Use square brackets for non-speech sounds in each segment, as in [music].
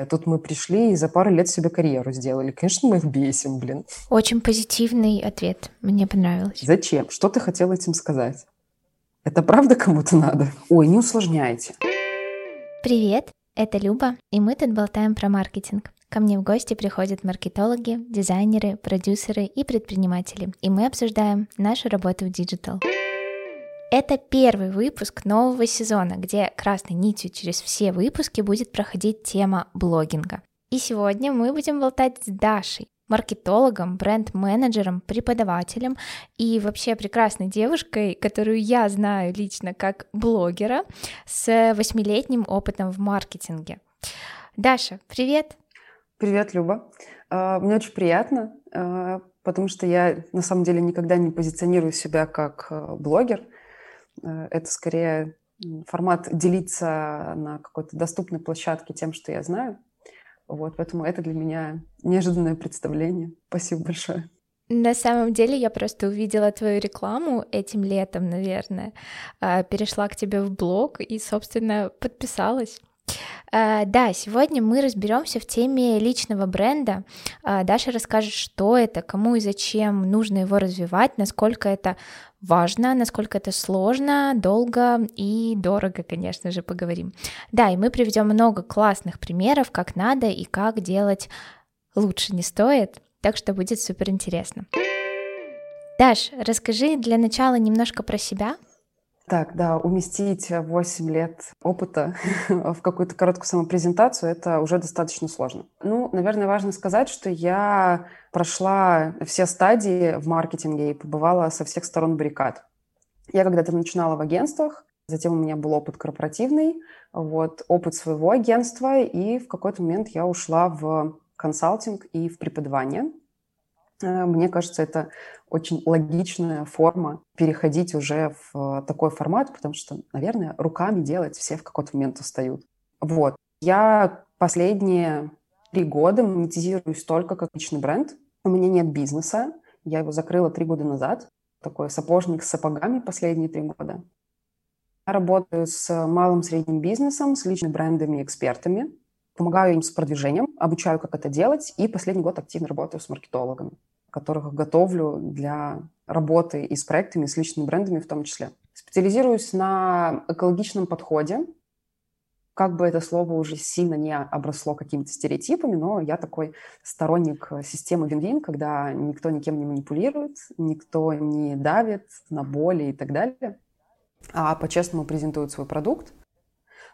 А тут мы пришли и за пару лет себе карьеру сделали. Конечно, мы их бесим, блин. Очень позитивный ответ. Мне понравилось. Зачем? Что ты хотел этим сказать? Это правда кому-то надо? Ой, не усложняйте. Привет, это Люба, и мы тут болтаем про маркетинг. Ко мне в гости приходят маркетологи, дизайнеры, продюсеры и предприниматели, и мы обсуждаем нашу работу в диджитал. Это первый выпуск нового сезона, где красной нитью через все выпуски будет проходить тема блогинга. И сегодня мы будем болтать с Дашей, маркетологом, бренд-менеджером, преподавателем и вообще прекрасной девушкой, которую я знаю лично как блогера с восьмилетним опытом в маркетинге. Даша, привет! Привет, Люба. А, мне очень приятно, а, потому что я на самом деле никогда не позиционирую себя как э, блогер – это скорее формат делиться на какой-то доступной площадке тем, что я знаю. Вот, поэтому это для меня неожиданное представление. Спасибо большое. На самом деле я просто увидела твою рекламу этим летом, наверное, а, перешла к тебе в блог и, собственно, подписалась. А, да, сегодня мы разберемся в теме личного бренда. А, Даша расскажет, что это, кому и зачем нужно его развивать, насколько это важно, насколько это сложно, долго и дорого, конечно же, поговорим. Да, и мы приведем много классных примеров, как надо и как делать лучше не стоит, так что будет супер интересно. Даш, расскажи для начала немножко про себя, так, да, уместить 8 лет опыта [laughs] в какую-то короткую самопрезентацию – это уже достаточно сложно. Ну, наверное, важно сказать, что я прошла все стадии в маркетинге и побывала со всех сторон баррикад. Я когда-то начинала в агентствах, затем у меня был опыт корпоративный, вот, опыт своего агентства, и в какой-то момент я ушла в консалтинг и в преподавание. Э, мне кажется, это очень логичная форма переходить уже в такой формат, потому что, наверное, руками делать все в какой-то момент устают. Вот. Я последние три года монетизируюсь только как личный бренд. У меня нет бизнеса. Я его закрыла три года назад. Такой сапожник с сапогами последние три года. Я работаю с малым средним бизнесом, с личными брендами и экспертами. Помогаю им с продвижением, обучаю, как это делать. И последний год активно работаю с маркетологами которых готовлю для работы и с проектами, и с личными брендами в том числе. Специализируюсь на экологичном подходе. Как бы это слово уже сильно не обросло какими-то стереотипами, но я такой сторонник системы вин-вин, когда никто никем не манипулирует, никто не давит на боли и так далее, а по-честному презентует свой продукт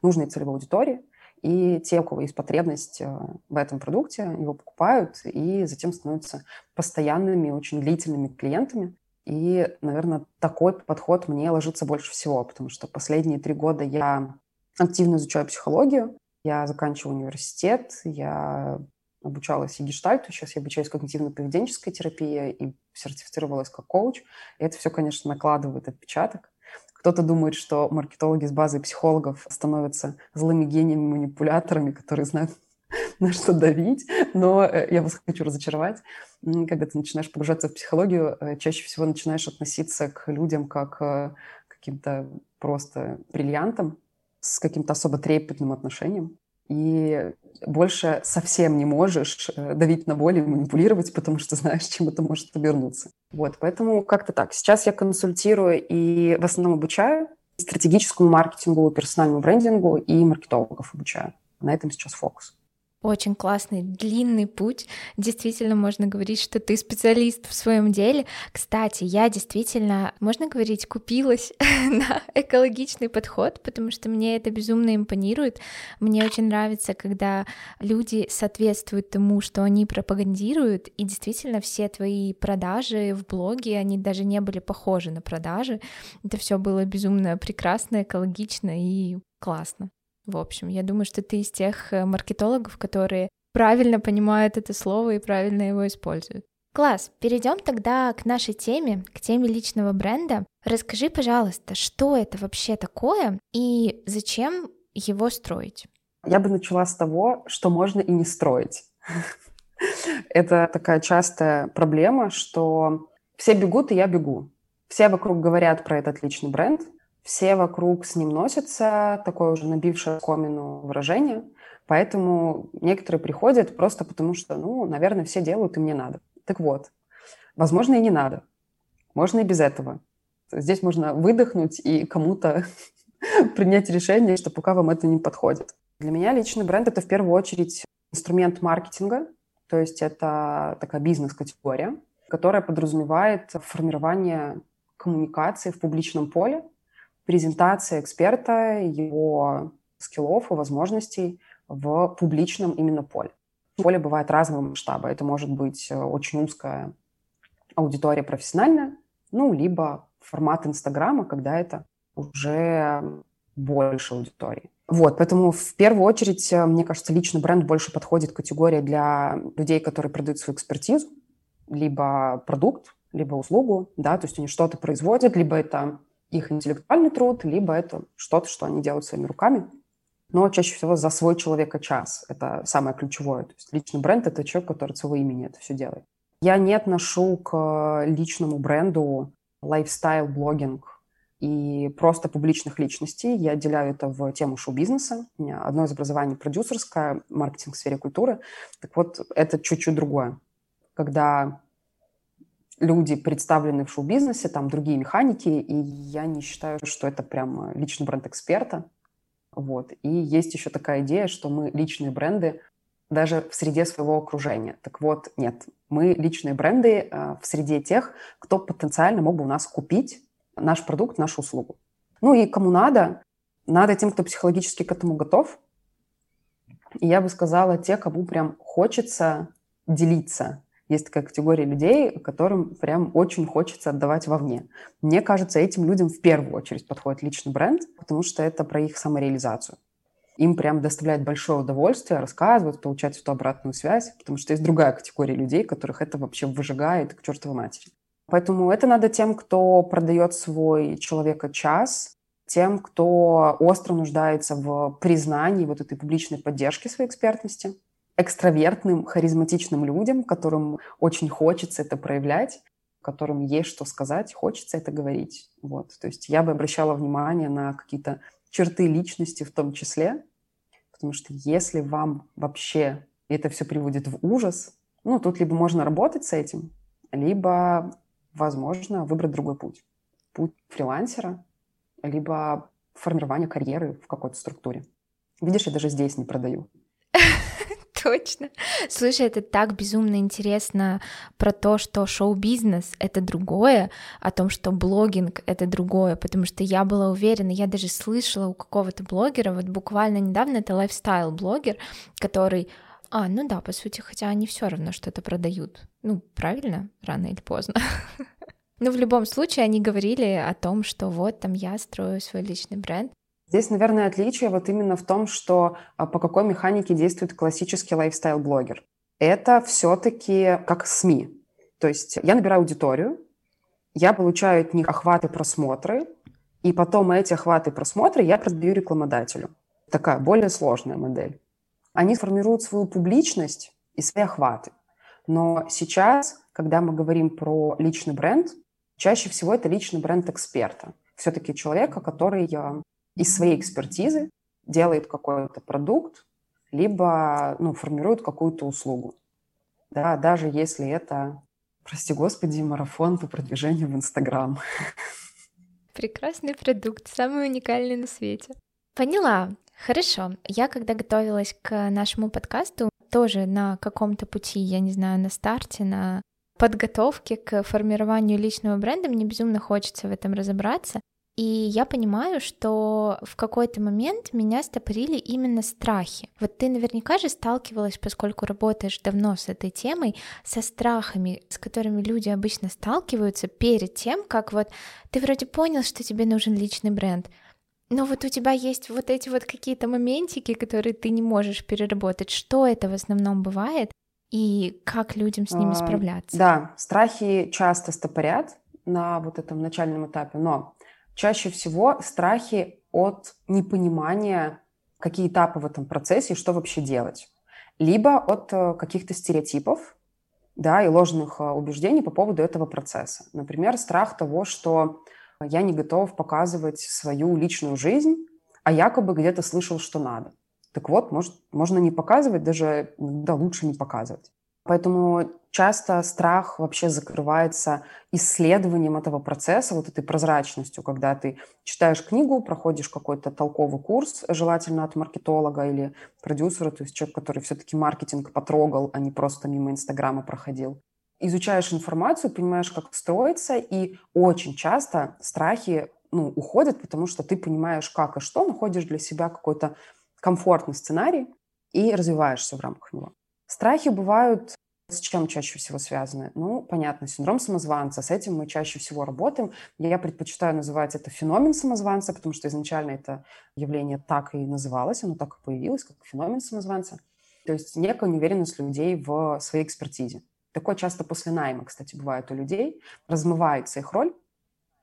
нужной целевой аудитории – и те, у кого есть потребность э, в этом продукте, его покупают и затем становятся постоянными, очень длительными клиентами. И, наверное, такой подход мне ложится больше всего, потому что последние три года я активно изучаю психологию, я заканчиваю университет, я обучалась и гештальту, сейчас я обучаюсь когнитивно-поведенческой терапии и сертифицировалась как коуч. И это все, конечно, накладывает отпечаток. Кто-то думает, что маркетологи с базой психологов становятся злыми гениями, манипуляторами, которые знают, [laughs] на что давить. Но э, я вас хочу разочаровать. Когда ты начинаешь погружаться в психологию, э, чаще всего начинаешь относиться к людям как э, к каким-то просто бриллиантам с каким-то особо трепетным отношением и больше совсем не можешь э, давить на боль и манипулировать, потому что знаешь, [laughs] чем это может обернуться. Вот, поэтому как-то так. Сейчас я консультирую и в основном обучаю стратегическому маркетингу, персональному брендингу и маркетологов обучаю. На этом сейчас фокус. Очень классный, длинный путь. Действительно, можно говорить, что ты специалист в своем деле. Кстати, я действительно, можно говорить, купилась [laughs] на экологичный подход, потому что мне это безумно импонирует. Мне очень нравится, когда люди соответствуют тому, что они пропагандируют, и действительно все твои продажи в блоге, они даже не были похожи на продажи. Это все было безумно прекрасно, экологично и классно. В общем, я думаю, что ты из тех э, маркетологов, которые правильно понимают это слово и правильно его используют. Класс, перейдем тогда к нашей теме, к теме личного бренда. Расскажи, пожалуйста, что это вообще такое и зачем его строить? Я бы начала с того, что можно и не строить. [laughs] Это такая частая проблема, что все бегут, и я бегу. Все вокруг говорят про этот личный бренд, все вокруг с ним носятся, такое уже набившее комину выражение, поэтому некоторые приходят просто потому, что, ну, наверное, все делают, и мне надо. Так вот, возможно, и не надо. Можно и без этого. Здесь можно выдохнуть и кому-то [laughs] принять решение, что пока вам это не подходит. Для меня личный бренд – это в первую очередь инструмент маркетинга, то есть это такая бизнес-категория, которая подразумевает формирование коммуникации в публичном поле, презентация эксперта, его скиллов и возможностей в публичном именно поле. Поле бывает разного масштаба. Это может быть э, очень узкая аудитория профессиональная, ну, либо формат Инстаграма, когда это уже больше аудитории. Вот, поэтому в первую очередь, э, мне кажется, личный бренд больше подходит категории для людей, которые продают свою экспертизу, либо продукт, либо услугу, да, то есть они что-то производят, либо это их интеллектуальный труд, либо это что-то, что они делают своими руками. Но чаще всего за свой человека час. Это самое ключевое. То есть личный бренд – это человек, который от своего имени это все делает. Я не отношу к личному бренду лайфстайл-блогинг и просто публичных личностей. Я отделяю это в тему шоу-бизнеса. У меня одно из образований продюсерское, маркетинг в сфере культуры. Так вот, это чуть-чуть другое. Когда люди представлены в шоу-бизнесе, там другие механики, и я не считаю, что это прям личный бренд эксперта. Вот. И есть еще такая идея, что мы личные бренды даже в среде своего окружения. Так вот, нет, мы личные бренды э, в среде тех, кто потенциально мог бы у нас купить наш продукт, нашу услугу. Ну и кому надо, надо тем, кто психологически к этому готов. И я бы сказала, те, кому прям хочется делиться есть такая категория людей, которым прям очень хочется отдавать вовне. Мне кажется, этим людям в первую очередь подходит личный бренд, потому что это про их самореализацию. Им прям доставляет большое удовольствие рассказывать, получать эту обратную связь, потому что есть другая категория людей, которых это вообще выжигает к чертовой матери. Поэтому это надо тем, кто продает свой человека час, тем, кто остро нуждается в признании вот этой публичной поддержки своей экспертности – экстравертным, харизматичным людям, которым очень хочется это проявлять, которым есть что сказать, хочется это говорить. Вот. То есть я бы обращала внимание на какие-то черты личности в том числе, потому что если вам вообще это все приводит в ужас, ну, тут либо можно работать с этим, либо, возможно, выбрать другой путь. Путь фрилансера, либо формирование карьеры в какой-то структуре. Видишь, я даже здесь не продаю. [laughs] Точно. Слушай, это так безумно интересно про то, что шоу-бизнес — это другое, о том, что блогинг — это другое, потому что я была уверена, я даже слышала у какого-то блогера, вот буквально недавно это лайфстайл-блогер, который а, ну да, по сути, хотя они все равно что-то продают. Ну, правильно, рано или поздно. [laughs] Но в любом случае они говорили о том, что вот там я строю свой личный бренд. Здесь, наверное, отличие вот именно в том, что а, по какой механике действует классический лайфстайл-блогер. Это все-таки как СМИ. То есть я набираю аудиторию, я получаю от них охваты просмотры, и потом эти охваты просмотры я продаю рекламодателю. Такая более сложная модель. Они формируют свою публичность и свои охваты. Но сейчас, когда мы говорим про личный бренд, чаще всего это личный бренд эксперта. Все-таки человека, который а, из своей экспертизы делает какой-то продукт, либо ну, формирует какую-то услугу. Да, даже если это, прости господи, марафон по продвижению в Инстаграм. Прекрасный продукт, самый уникальный на свете. Поняла. Хорошо. Я, когда готовилась к нашему подкасту, тоже на каком-то пути, я не знаю, на старте, на подготовке к формированию личного бренда, мне безумно хочется в этом разобраться. И я понимаю, что в какой-то момент меня стопорили именно страхи. Вот ты наверняка же сталкивалась, поскольку работаешь давно с этой темой, со страхами, с которыми люди обычно сталкиваются перед тем, как вот ты вроде понял, что тебе нужен личный бренд, но вот у тебя есть вот эти вот какие-то моментики, которые ты не можешь переработать. Что это в основном бывает и как людям с ними справляться? Да, страхи часто стопорят на вот этом начальном этапе, но Чаще всего страхи от непонимания, какие этапы в этом процессе и что вообще делать. Либо от э, каких-то стереотипов, да, и ложных э, убеждений по поводу этого процесса. Например, страх того, что я не готов показывать свою личную жизнь, а якобы где-то слышал, что надо. Так вот, может, можно не показывать, даже да, лучше не показывать. Поэтому часто страх вообще закрывается исследованием этого процесса, вот этой прозрачностью, когда ты читаешь книгу, проходишь какой-то толковый курс, желательно от маркетолога или продюсера, то есть человек, который все-таки маркетинг потрогал, а не просто мимо Инстаграма проходил. Изучаешь информацию, понимаешь, как строится, и очень часто страхи ну, уходят, потому что ты понимаешь, как и что, находишь для себя какой-то комфортный сценарий и развиваешься в рамках него. Страхи бывают с чем чаще всего связаны? Ну, понятно, синдром самозванца. С этим мы чаще всего работаем. Я предпочитаю называть это феномен самозванца, потому что изначально это явление так и называлось, оно так и появилось, как феномен самозванца. То есть некая неуверенность людей в своей экспертизе. Такое часто после найма, кстати, бывает у людей. Размывается их роль,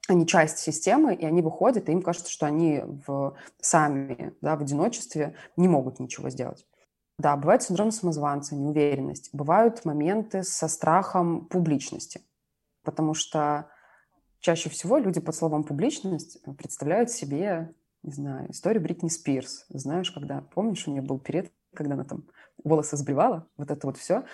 они часть системы, и они выходят, и им кажется, что они в, сами да, в одиночестве не могут ничего сделать. Да, бывает синдром самозванца, неуверенность. Бывают моменты со страхом публичности, потому что чаще всего люди под словом «публичность» представляют себе, не знаю, историю Бритни Спирс. Знаешь, когда, помнишь, у нее был период, когда она там волосы сбривала, вот это вот все.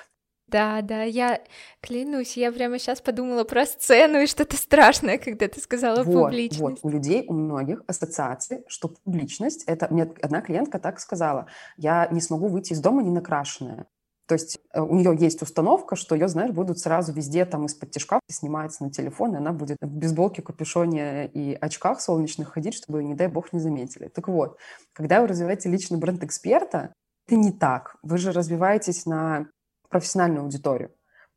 Да, да, я клянусь, я прямо сейчас подумала про сцену и что-то страшное, когда ты сказала вот, публичность. Вот, у людей, у многих ассоциации, что публичность, это мне одна клиентка так сказала, я не смогу выйти из дома не накрашенная. То есть э, у нее есть установка, что ее, знаешь, будут сразу везде там из-под тяжка снимается на телефон, и она будет в бейсболке, капюшоне и очках солнечных ходить, чтобы, не дай бог, не заметили. Так вот, когда вы развиваете личный бренд эксперта, это не так. Вы же развиваетесь на профессиональную аудиторию.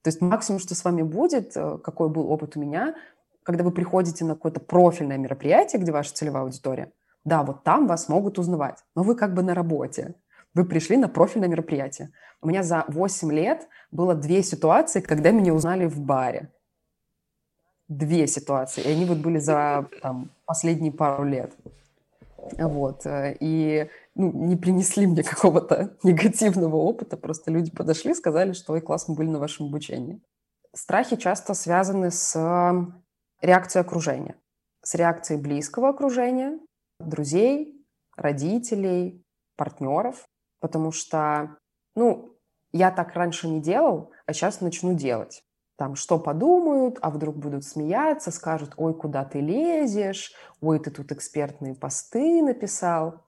То есть максимум, что с вами будет, э, какой был опыт у меня, когда вы приходите на какое-то профильное мероприятие, где ваша целевая аудитория, да, вот там вас могут узнавать, но вы как бы на работе. Вы пришли на профильное мероприятие. У меня за 8 лет было две ситуации, когда меня узнали в баре. Две ситуации. И они вот были за там, последние пару лет. Вот. Э, и ну, не принесли мне какого-то [laughs] негативного опыта, просто люди подошли, сказали, что ой, класс, мы были на вашем обучении. Страхи часто связаны с реакцией окружения, с реакцией близкого окружения, друзей, родителей, партнеров, потому что, ну, я так раньше не делал, а сейчас начну делать. Там, что подумают, а вдруг будут смеяться, скажут, ой, куда ты лезешь, ой, ты тут экспертные посты написал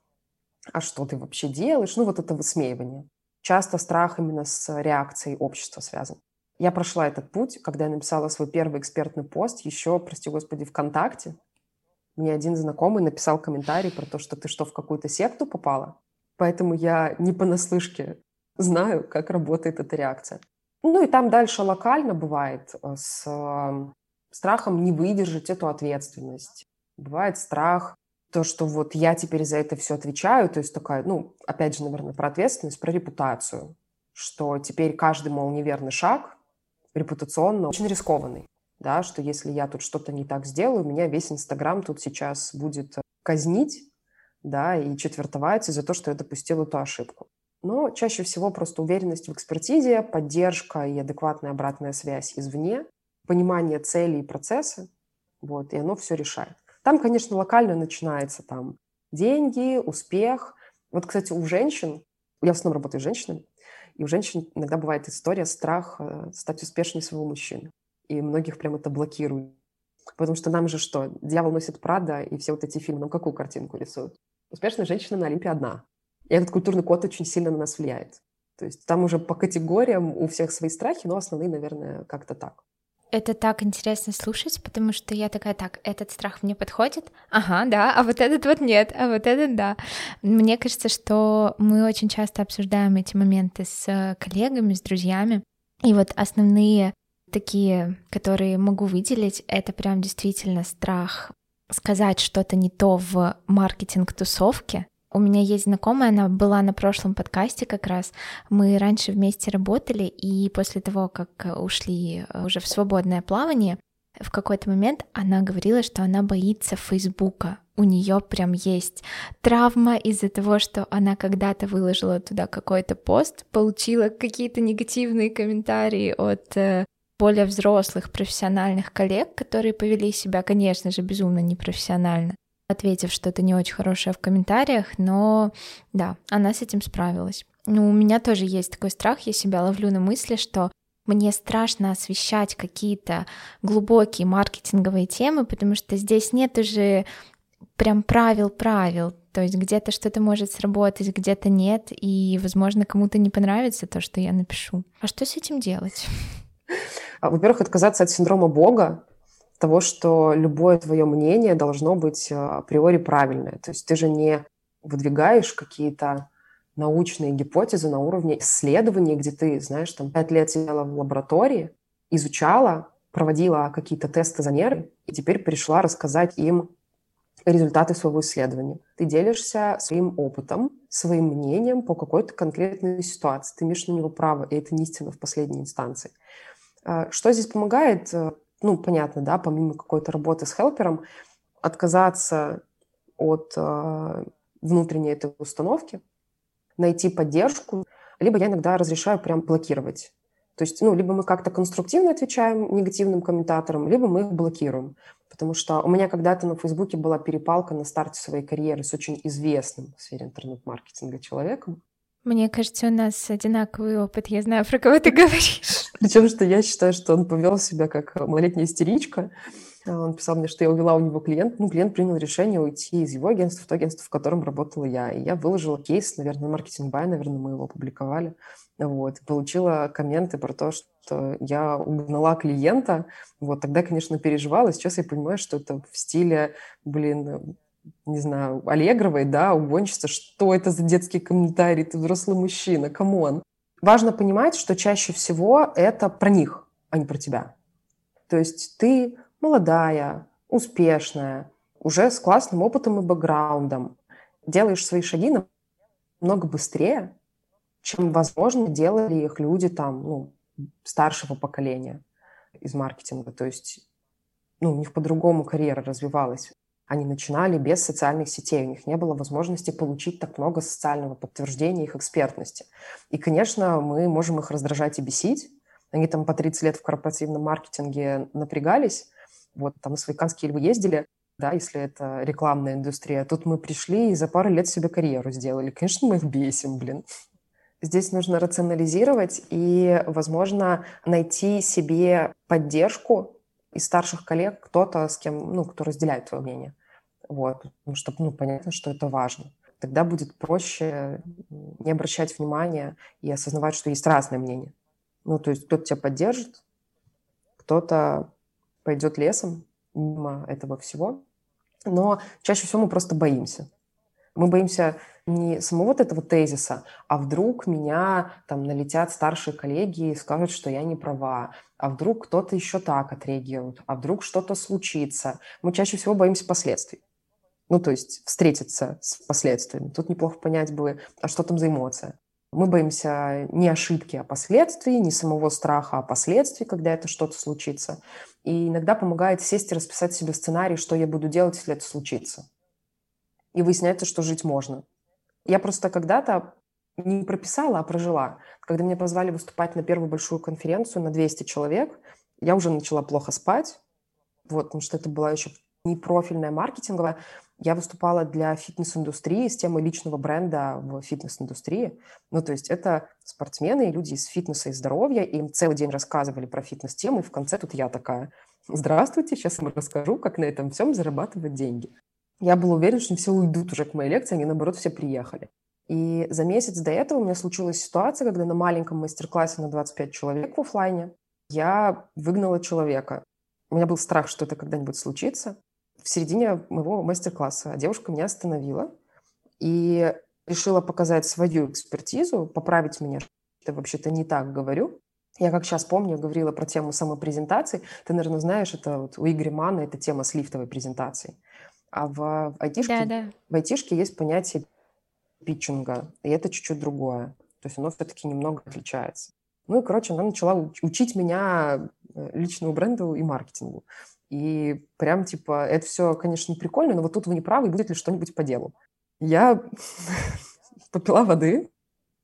а что ты вообще делаешь? Ну, вот это высмеивание. Часто страх именно с реакцией общества связан. Я прошла этот путь, когда я написала свой первый экспертный пост еще, прости господи, ВКонтакте. Мне один знакомый написал комментарий про то, что ты что, в какую-то секту попала? Поэтому я не понаслышке знаю, как работает эта реакция. Ну и там дальше локально бывает э, с э, страхом не выдержать эту ответственность. Бывает страх то, что вот я теперь за это все отвечаю, то есть такая, ну, опять же, наверное, про ответственность, про репутацию, что теперь каждый, мол, неверный шаг репутационно очень рискованный, да, что если я тут что-то не так сделаю, меня весь Инстаграм тут сейчас будет казнить, да, и четвертовать за то, что я допустил эту ошибку. Но чаще всего просто уверенность в экспертизе, поддержка и адекватная обратная связь извне, понимание целей и процесса, вот, и оно все решает. Там, конечно, локально начинается там деньги, успех. Вот, кстати, у женщин, я в основном работаю с женщинами, и у женщин иногда бывает история, страх э, стать успешнее своего мужчины. И многих прям это блокирует. Потому что нам же что? Дьявол носит Прада, и все вот эти фильмы, нам какую картинку рисуют? Успешная женщина на Олимпе одна. И этот культурный код очень сильно на нас влияет. То есть там уже по категориям у всех свои страхи, но основные, наверное, как-то так. Это так интересно слушать, потому что я такая, так, этот страх мне подходит, ага, да, а вот этот вот нет, а вот этот да. Мне кажется, что мы очень часто обсуждаем эти моменты с коллегами, с друзьями, и вот основные такие, которые могу выделить, это прям действительно страх сказать что-то не то в маркетинг-тусовке, у меня есть знакомая, она была на прошлом подкасте как раз. Мы раньше вместе работали, и после того, как ушли э, уже в свободное плавание, в какой-то момент она говорила, что она боится Фейсбука. У нее прям есть травма из-за того, что она когда-то выложила туда какой-то пост, получила какие-то негативные комментарии от э, более взрослых профессиональных коллег, которые повели себя, конечно же, безумно непрофессионально, ответив что-то не очень хорошее в комментариях, но да, она с этим справилась. Ну, у меня тоже есть такой страх, я себя ловлю на мысли, что мне страшно освещать какие-то глубокие маркетинговые темы, потому что здесь нет уже прям правил-правил, то есть где-то что-то может сработать, где-то нет, и, возможно, кому-то не понравится то, что я напишу. А что с этим делать? А, во-первых, отказаться от синдрома Бога, того, что любое твое мнение должно быть а, априори правильное. То есть ты же не выдвигаешь какие-то научные гипотезы на уровне исследований, где ты, знаешь, там пять лет сидела в лаборатории, изучала, проводила какие-то тесты замеры, и теперь пришла рассказать им результаты своего исследования. Ты делишься своим опытом, своим мнением по какой-то конкретной ситуации. Ты имеешь на него право, и это не истина в последней инстанции. А, что здесь помогает? Ну, понятно, да, помимо какой-то работы с хелпером, отказаться от э, внутренней этой установки, найти поддержку, либо я иногда разрешаю прям блокировать. То есть, ну, либо мы как-то конструктивно отвечаем негативным комментаторам, либо мы их блокируем. Потому что у меня когда-то на Фейсбуке была перепалка на старте своей карьеры с очень известным в сфере интернет-маркетинга человеком. Мне кажется, у нас одинаковый опыт. Я знаю, про кого ты говоришь. Причем, что я считаю, что он повел себя как малолетняя истеричка. Он писал мне, что я увела у него клиент. Ну, клиент принял решение уйти из его агентства в то агентство, в котором работала я. И я выложила кейс, наверное, маркетинг бай, наверное, мы его опубликовали. Вот. Получила комменты про то, что я угнала клиента. Вот. Тогда, конечно, переживала. Сейчас я понимаю, что это в стиле, блин, не знаю, Аллегровой, да, угонщица, что это за детский комментарий, ты взрослый мужчина, come on. Важно понимать, что чаще всего это про них, а не про тебя. То есть ты молодая, успешная, уже с классным опытом и бэкграундом, делаешь свои шаги намного быстрее, чем, возможно, делали их люди там, ну, старшего поколения из маркетинга. То есть ну, у них по-другому карьера развивалась. Они начинали без социальных сетей, у них не было возможности получить так много социального подтверждения их экспертности. И, конечно, мы можем их раздражать и бесить. Они там по 30 лет в корпоративном маркетинге напрягались, вот там на свои канские львы ездили, да, если это рекламная индустрия. Тут мы пришли и за пару лет себе карьеру сделали. Конечно, мы их бесим, блин. Здесь нужно рационализировать и, возможно, найти себе поддержку из старших коллег, кто-то, с кем, ну, кто разделяет твое мнение. Вот, потому что, ну, понятно, что это важно. Тогда будет проще не обращать внимания и осознавать, что есть разное мнение. Ну, то есть кто-то тебя поддержит, кто-то пойдет лесом мимо этого всего. Но чаще всего мы просто боимся. Мы боимся не самого вот этого тезиса, а вдруг меня там налетят старшие коллеги и скажут, что я не права, а вдруг кто-то еще так отреагирует, а вдруг что-то случится. Мы чаще всего боимся последствий. Ну, то есть встретиться с последствиями. Тут неплохо понять бы, а что там за эмоция. Мы боимся не ошибки, а последствий, не самого страха, а последствий, когда это что-то случится. И иногда помогает сесть и расписать себе сценарий, что я буду делать, если это случится. И выясняется, что жить можно. Я просто когда-то не прописала, а прожила. Когда меня позвали выступать на первую большую конференцию на 200 человек, я уже начала плохо спать, вот, потому что это была еще не профильная маркетинговая. Я выступала для фитнес-индустрии с темой личного бренда в фитнес-индустрии. Ну, то есть это спортсмены и люди из фитнеса и здоровья, и им целый день рассказывали про фитнес-темы, и в конце тут я такая, здравствуйте, сейчас я вам расскажу, как на этом всем зарабатывать деньги. Я была уверена, что все уйдут уже к моей лекции, они, наоборот, все приехали. И за месяц до этого у меня случилась ситуация, когда на маленьком мастер-классе на 25 человек в офлайне я выгнала человека. У меня был страх, что это когда-нибудь случится в середине моего мастер-класса девушка меня остановила и решила показать свою экспертизу, поправить меня, что я вообще-то не так говорю. Я как сейчас помню, говорила про тему самопрезентации. Ты, наверное, знаешь, это вот у Игоря Мана это тема с лифтовой презентацией. А в айтишке, да, да. в айтишке есть понятие питчинга, и это чуть-чуть другое. То есть оно все-таки немного отличается. Ну и, короче, она начала учить меня э, личному бренду и маркетингу. И прям, типа, это все, конечно, прикольно, но вот тут вы не правы, будет ли что-нибудь по делу. Я [laughs] попила воды,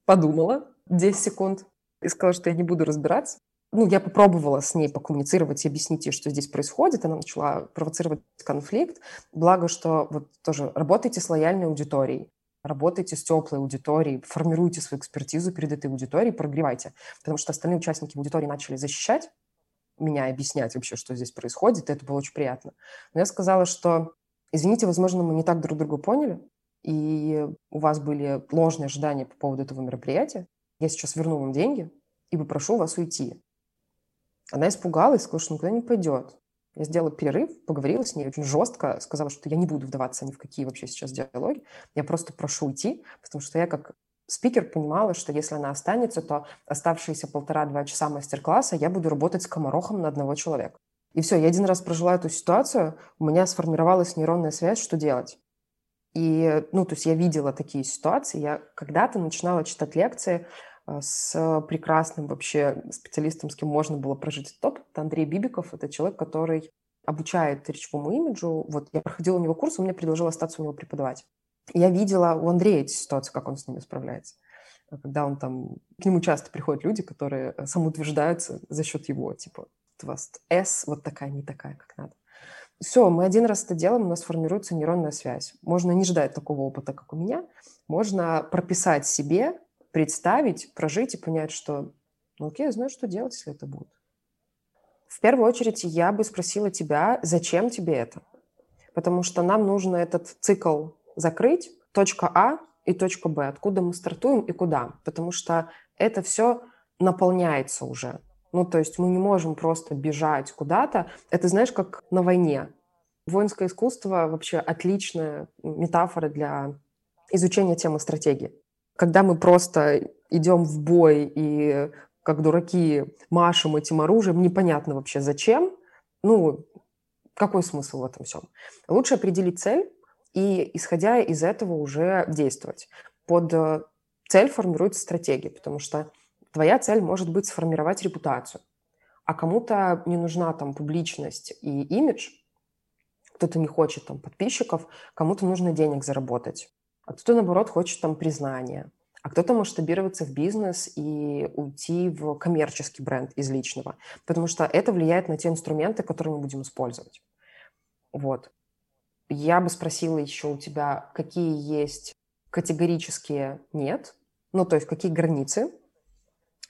подумала 10 секунд и сказала, что я не буду разбираться. Ну, я попробовала с ней покоммуницировать и объяснить ей, что здесь происходит. Она начала провоцировать конфликт. Благо, что вот тоже работайте с лояльной аудиторией, работайте с теплой аудиторией, формируйте свою экспертизу перед этой аудиторией, прогревайте. Потому что остальные участники аудитории начали защищать меня, объяснять вообще, что здесь происходит, и это было очень приятно. Но я сказала, что, извините, возможно, мы не так друг друга поняли, и у вас были ложные ожидания по поводу этого мероприятия. Я сейчас верну вам деньги и попрошу вас уйти. Она испугалась, сказала, что никуда не пойдет. Я сделала перерыв, поговорила с ней очень жестко, сказала, что я не буду вдаваться ни в какие вообще сейчас диалоги. Я просто прошу уйти, потому что я как спикер понимала, что если она останется, то оставшиеся полтора-два часа мастер-класса я буду работать с комарохом на одного человека. И все, я один раз прожила эту ситуацию, у меня сформировалась нейронная связь, что делать. И, ну, то есть я видела такие ситуации. Я когда-то начинала читать лекции с прекрасным вообще специалистом, с кем можно было прожить опыт. Это Андрей Бибиков. Это человек, который обучает речевому имиджу. Вот я проходила у него курс, он мне предложил остаться у него преподавать. Я видела у Андрея эти ситуации, как он с ними справляется. Когда он там... К нему часто приходят люди, которые самоутверждаются за счет его, типа, у вас S вот такая, не такая, как надо. Все, мы один раз это делаем, у нас формируется нейронная связь. Можно не ждать такого опыта, как у меня. Можно прописать себе представить, прожить и понять, что, ну окей, я знаю, что делать, если это будет. В первую очередь я бы спросила тебя, зачем тебе это? Потому что нам нужно этот цикл закрыть, точка А и точка Б, откуда мы стартуем и куда. Потому что это все наполняется уже. Ну, то есть мы не можем просто бежать куда-то. Это, знаешь, как на войне. Воинское искусство вообще отличная метафора для изучения темы стратегии когда мы просто идем в бой и как дураки машем этим оружием, непонятно вообще зачем, ну, какой смысл в этом всем? Лучше определить цель и, исходя из этого, уже действовать. Под э, цель формируется стратегия, потому что твоя цель может быть сформировать репутацию, а кому-то не нужна там публичность и имидж, кто-то не хочет там подписчиков, кому-то нужно денег заработать а кто-то, наоборот, хочет там признания, а кто-то масштабироваться в бизнес и уйти в коммерческий бренд из личного, потому что это влияет на те инструменты, которые мы будем использовать. Вот. Я бы спросила еще у тебя, какие есть категорические нет, ну, то есть какие границы,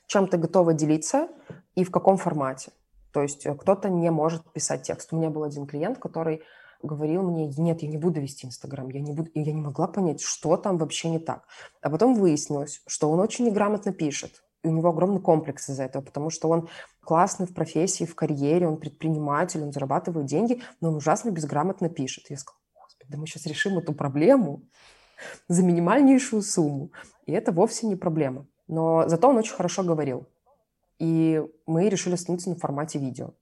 чем ты готова делиться и в каком формате. То есть э, кто-то не может писать текст. У меня был один клиент, который говорил мне, нет, я не буду вести Инстаграм, я не буду, я не могла понять, что там вообще не так. А потом выяснилось, что он очень неграмотно пишет, и у него огромный комплекс из-за этого, потому что он классный в профессии, в карьере, он предприниматель, он зарабатывает деньги, но он ужасно безграмотно пишет. Я сказала, господи, да мы сейчас решим эту проблему за минимальнейшую сумму. И это вовсе не проблема. Но зато он очень хорошо говорил. И мы решили остановиться на формате видео.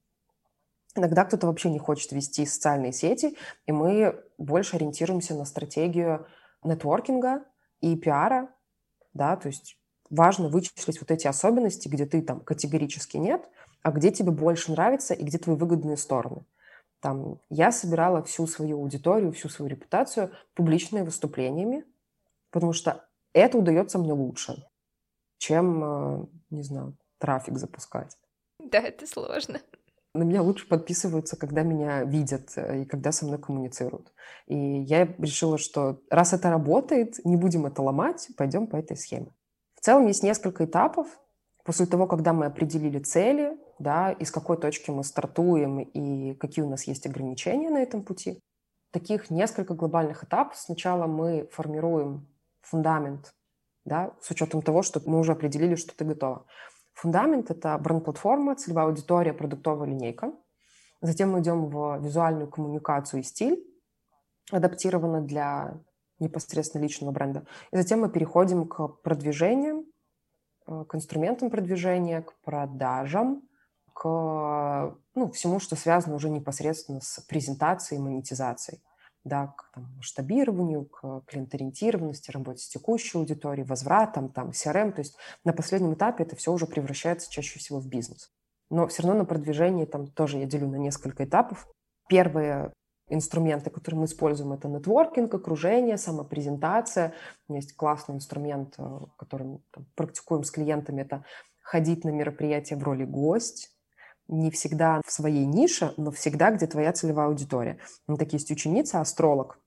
Иногда кто-то вообще не хочет вести социальные сети, и мы больше ориентируемся на стратегию нетворкинга и пиара, да, то есть важно вычислить вот эти особенности, где ты там категорически нет, а где тебе больше нравится и где твои выгодные стороны. Там я собирала всю свою аудиторию, всю свою репутацию публичными выступлениями, потому что это удается мне лучше, чем, э, не знаю, трафик запускать. Да, это сложно на меня лучше подписываются, когда меня видят э, и когда со мной коммуницируют. И я решила, что раз это работает, не будем это ломать, пойдем по этой схеме. В целом есть несколько этапов. После того, когда мы определили цели, да, из какой точки мы стартуем и какие у нас есть ограничения на этом пути, таких несколько глобальных этапов. Сначала мы формируем фундамент, да, с учетом того, что мы уже определили, что ты готова. Фундамент – это бренд-платформа, целевая аудитория, продуктовая линейка. Затем мы идем в визуальную коммуникацию и стиль, адаптированно для непосредственно личного бренда. И затем мы переходим к продвижениям, э, к инструментам продвижения, к продажам, к ну, всему, что связано уже непосредственно с презентацией и монетизацией да, к там, масштабированию, к клиенториентированности, работе с текущей аудиторией, возвратам, там, CRM. То есть на последнем этапе это все уже превращается чаще всего в бизнес. Но все равно на продвижении там тоже я делю на несколько этапов. Первые инструменты, которые мы используем, это нетворкинг, окружение, самопрезентация. У меня есть классный инструмент, э, который мы там, практикуем с клиентами, это ходить на мероприятия в роли гость, не всегда в своей нише, но всегда, где твоя целевая аудитория. У меня так есть ученица, астролог.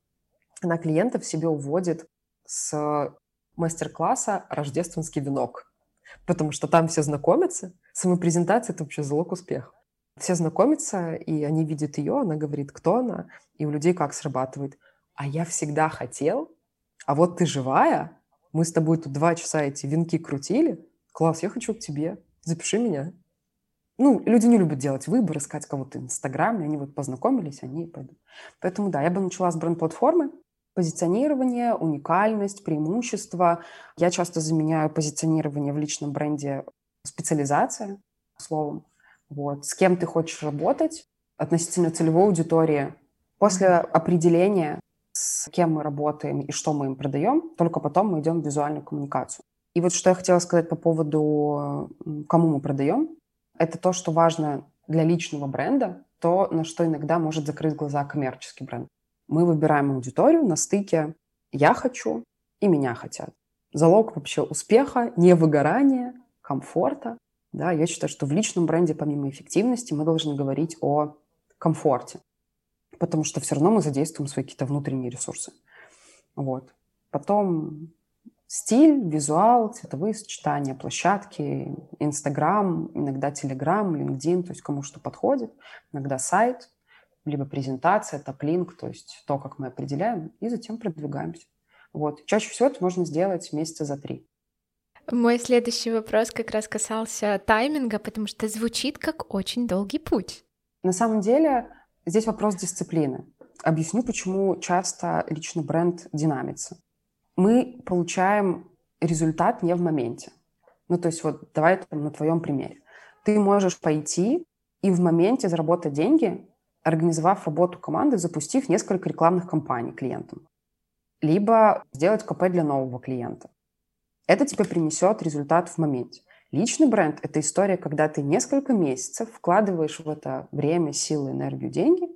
Она клиентов себе уводит с мастер-класса «Рождественский венок», потому что там все знакомятся. Самопрезентация – это вообще залог успеха. Все знакомятся, и они видят ее, она говорит, кто она, и у людей как срабатывает. А я всегда хотел, а вот ты живая, мы с тобой тут два часа эти венки крутили, класс, я хочу к тебе, запиши меня. Ну, люди не любят делать выбор, искать кого-то в Инстаграме, они вот познакомились, они пойдут. Поэтому, да, я бы начала с бренд-платформы, позиционирование, уникальность, преимущество. Я часто заменяю позиционирование в личном бренде специализация, словом. Вот. С кем ты хочешь работать относительно целевой аудитории. После определения, с кем мы работаем и что мы им продаем, только потом мы идем в визуальную коммуникацию. И вот что я хотела сказать по поводу, кому мы продаем, это то, что важно для личного бренда, то, на что иногда может закрыть глаза коммерческий бренд. Мы выбираем аудиторию на стыке «я хочу» и «меня хотят». Залог вообще успеха, невыгорания, комфорта. Да, я считаю, что в личном бренде помимо эффективности мы должны говорить о комфорте, потому что все равно мы задействуем свои какие-то внутренние ресурсы. Вот. Потом стиль, визуал, цветовые сочетания, площадки, Инстаграм, иногда Телеграм, LinkedIn, то есть кому что подходит, иногда сайт, либо презентация, топлинк, то есть то, как мы определяем, и затем продвигаемся. Вот. Чаще всего это можно сделать месяца за три. Мой следующий вопрос как раз касался тайминга, потому что звучит как очень долгий путь. На самом деле здесь вопрос дисциплины. Объясню, почему часто личный бренд динамится мы получаем результат не в моменте. Ну, то есть вот давай там, на твоем примере. Ты можешь пойти и в моменте заработать деньги, организовав работу команды, запустив несколько рекламных кампаний клиентам. Либо сделать КП для нового клиента. Это тебе принесет результат в моменте. Личный бренд – это история, когда ты несколько месяцев вкладываешь в это время, силы, энергию, деньги.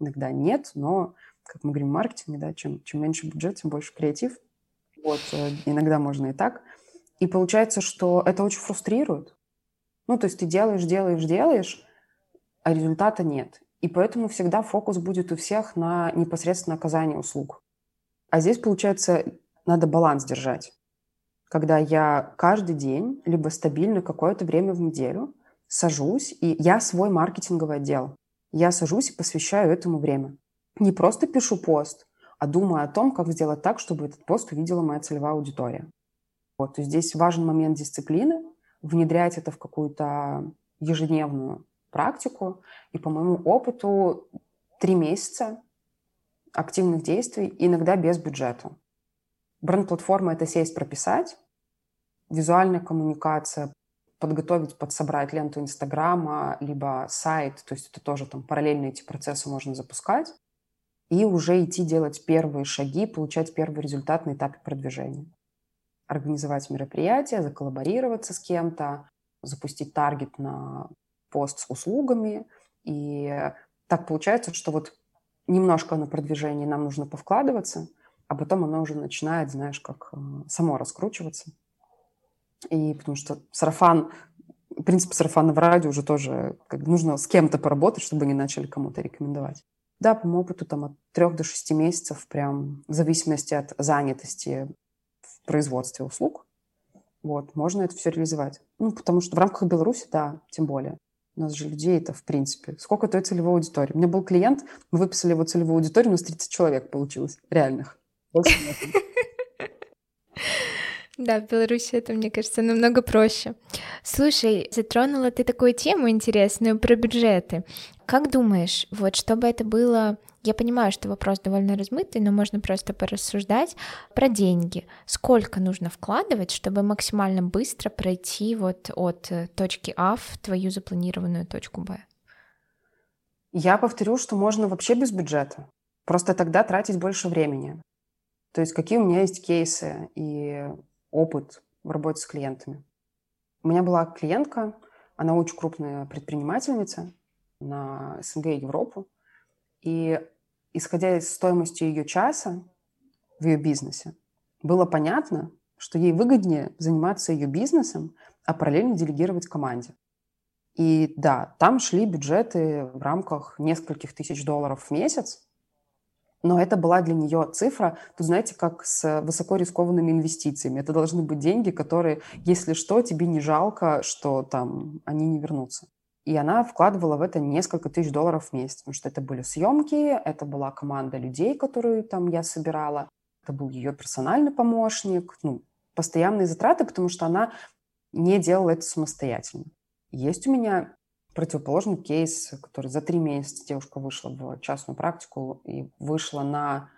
Иногда нет, но, как мы говорим в маркетинге, да, чем, чем меньше бюджет, тем больше креатив. Вот, э, иногда можно и так. И получается, что это очень фрустрирует. Ну, то есть ты делаешь, делаешь, делаешь, а результата нет. И поэтому всегда фокус будет у всех на непосредственно оказании услуг. А здесь, получается, надо баланс держать. Когда я каждый день, либо стабильно какое-то время в неделю сажусь, и я свой маркетинговый отдел. Я сажусь и посвящаю этому время. Не просто пишу пост, а думаю о том, как сделать так, чтобы этот пост увидела моя целевая аудитория. Вот, то есть здесь важен момент дисциплины, внедрять это в какую-то ежедневную практику. И по моему опыту три месяца активных действий, иногда без бюджета. Бренд-платформа — это сесть, прописать, визуальная коммуникация, подготовить, подсобрать ленту Инстаграма, либо сайт, то есть это тоже там параллельно эти процессы можно запускать и уже идти делать первые шаги, получать первый результат на этапе продвижения. Организовать мероприятие, заколлаборироваться с кем-то, запустить таргет на пост с услугами. И так получается, что вот немножко на продвижение нам нужно повкладываться, а потом оно уже начинает, знаешь, как э, само раскручиваться. И потому что сарафан, принцип сарафанного радио уже тоже как, нужно с кем-то поработать, чтобы они начали кому-то рекомендовать. Да, по моему опыту там от трех до шести месяцев, прям в зависимости от занятости в производстве услуг. Вот, можно это все реализовать. Ну, потому что в рамках Беларуси, да, тем более. У нас же людей это, в принципе. Сколько той целевой аудитории? У меня был клиент, мы выписали его целевую аудиторию, у нас 30 человек получилось, реальных. Да, в Беларуси это, мне кажется, намного проще. Слушай, затронула ты такую тему интересную про бюджеты. Как думаешь, вот чтобы это было... Я понимаю, что вопрос довольно размытый, но можно просто порассуждать про деньги. Сколько нужно вкладывать, чтобы максимально быстро пройти вот от точки А в твою запланированную точку Б? Я повторю, что можно вообще без бюджета. Просто тогда тратить больше времени. То есть какие у меня есть кейсы и опыт в работе с клиентами. У меня была клиентка, она очень крупная предпринимательница на СНГ и Европу. И исходя из стоимости ее часа в ее бизнесе, было понятно, что ей выгоднее заниматься ее бизнесом а параллельно делегировать команде. И да, там шли бюджеты в рамках нескольких тысяч долларов в месяц, но это была для нее цифра, тут знаете, как с высоко рискованными инвестициями. Это должны быть деньги, которые, если что, тебе не жалко, что там они не вернутся. И она вкладывала в это несколько тысяч долларов в месяц, потому что это были съемки, это была команда людей, которую там я собирала, это был ее персональный помощник, ну, постоянные затраты, потому что она не делала это самостоятельно. Есть у меня противоположный кейс, который за три месяца девушка вышла в частную практику и вышла на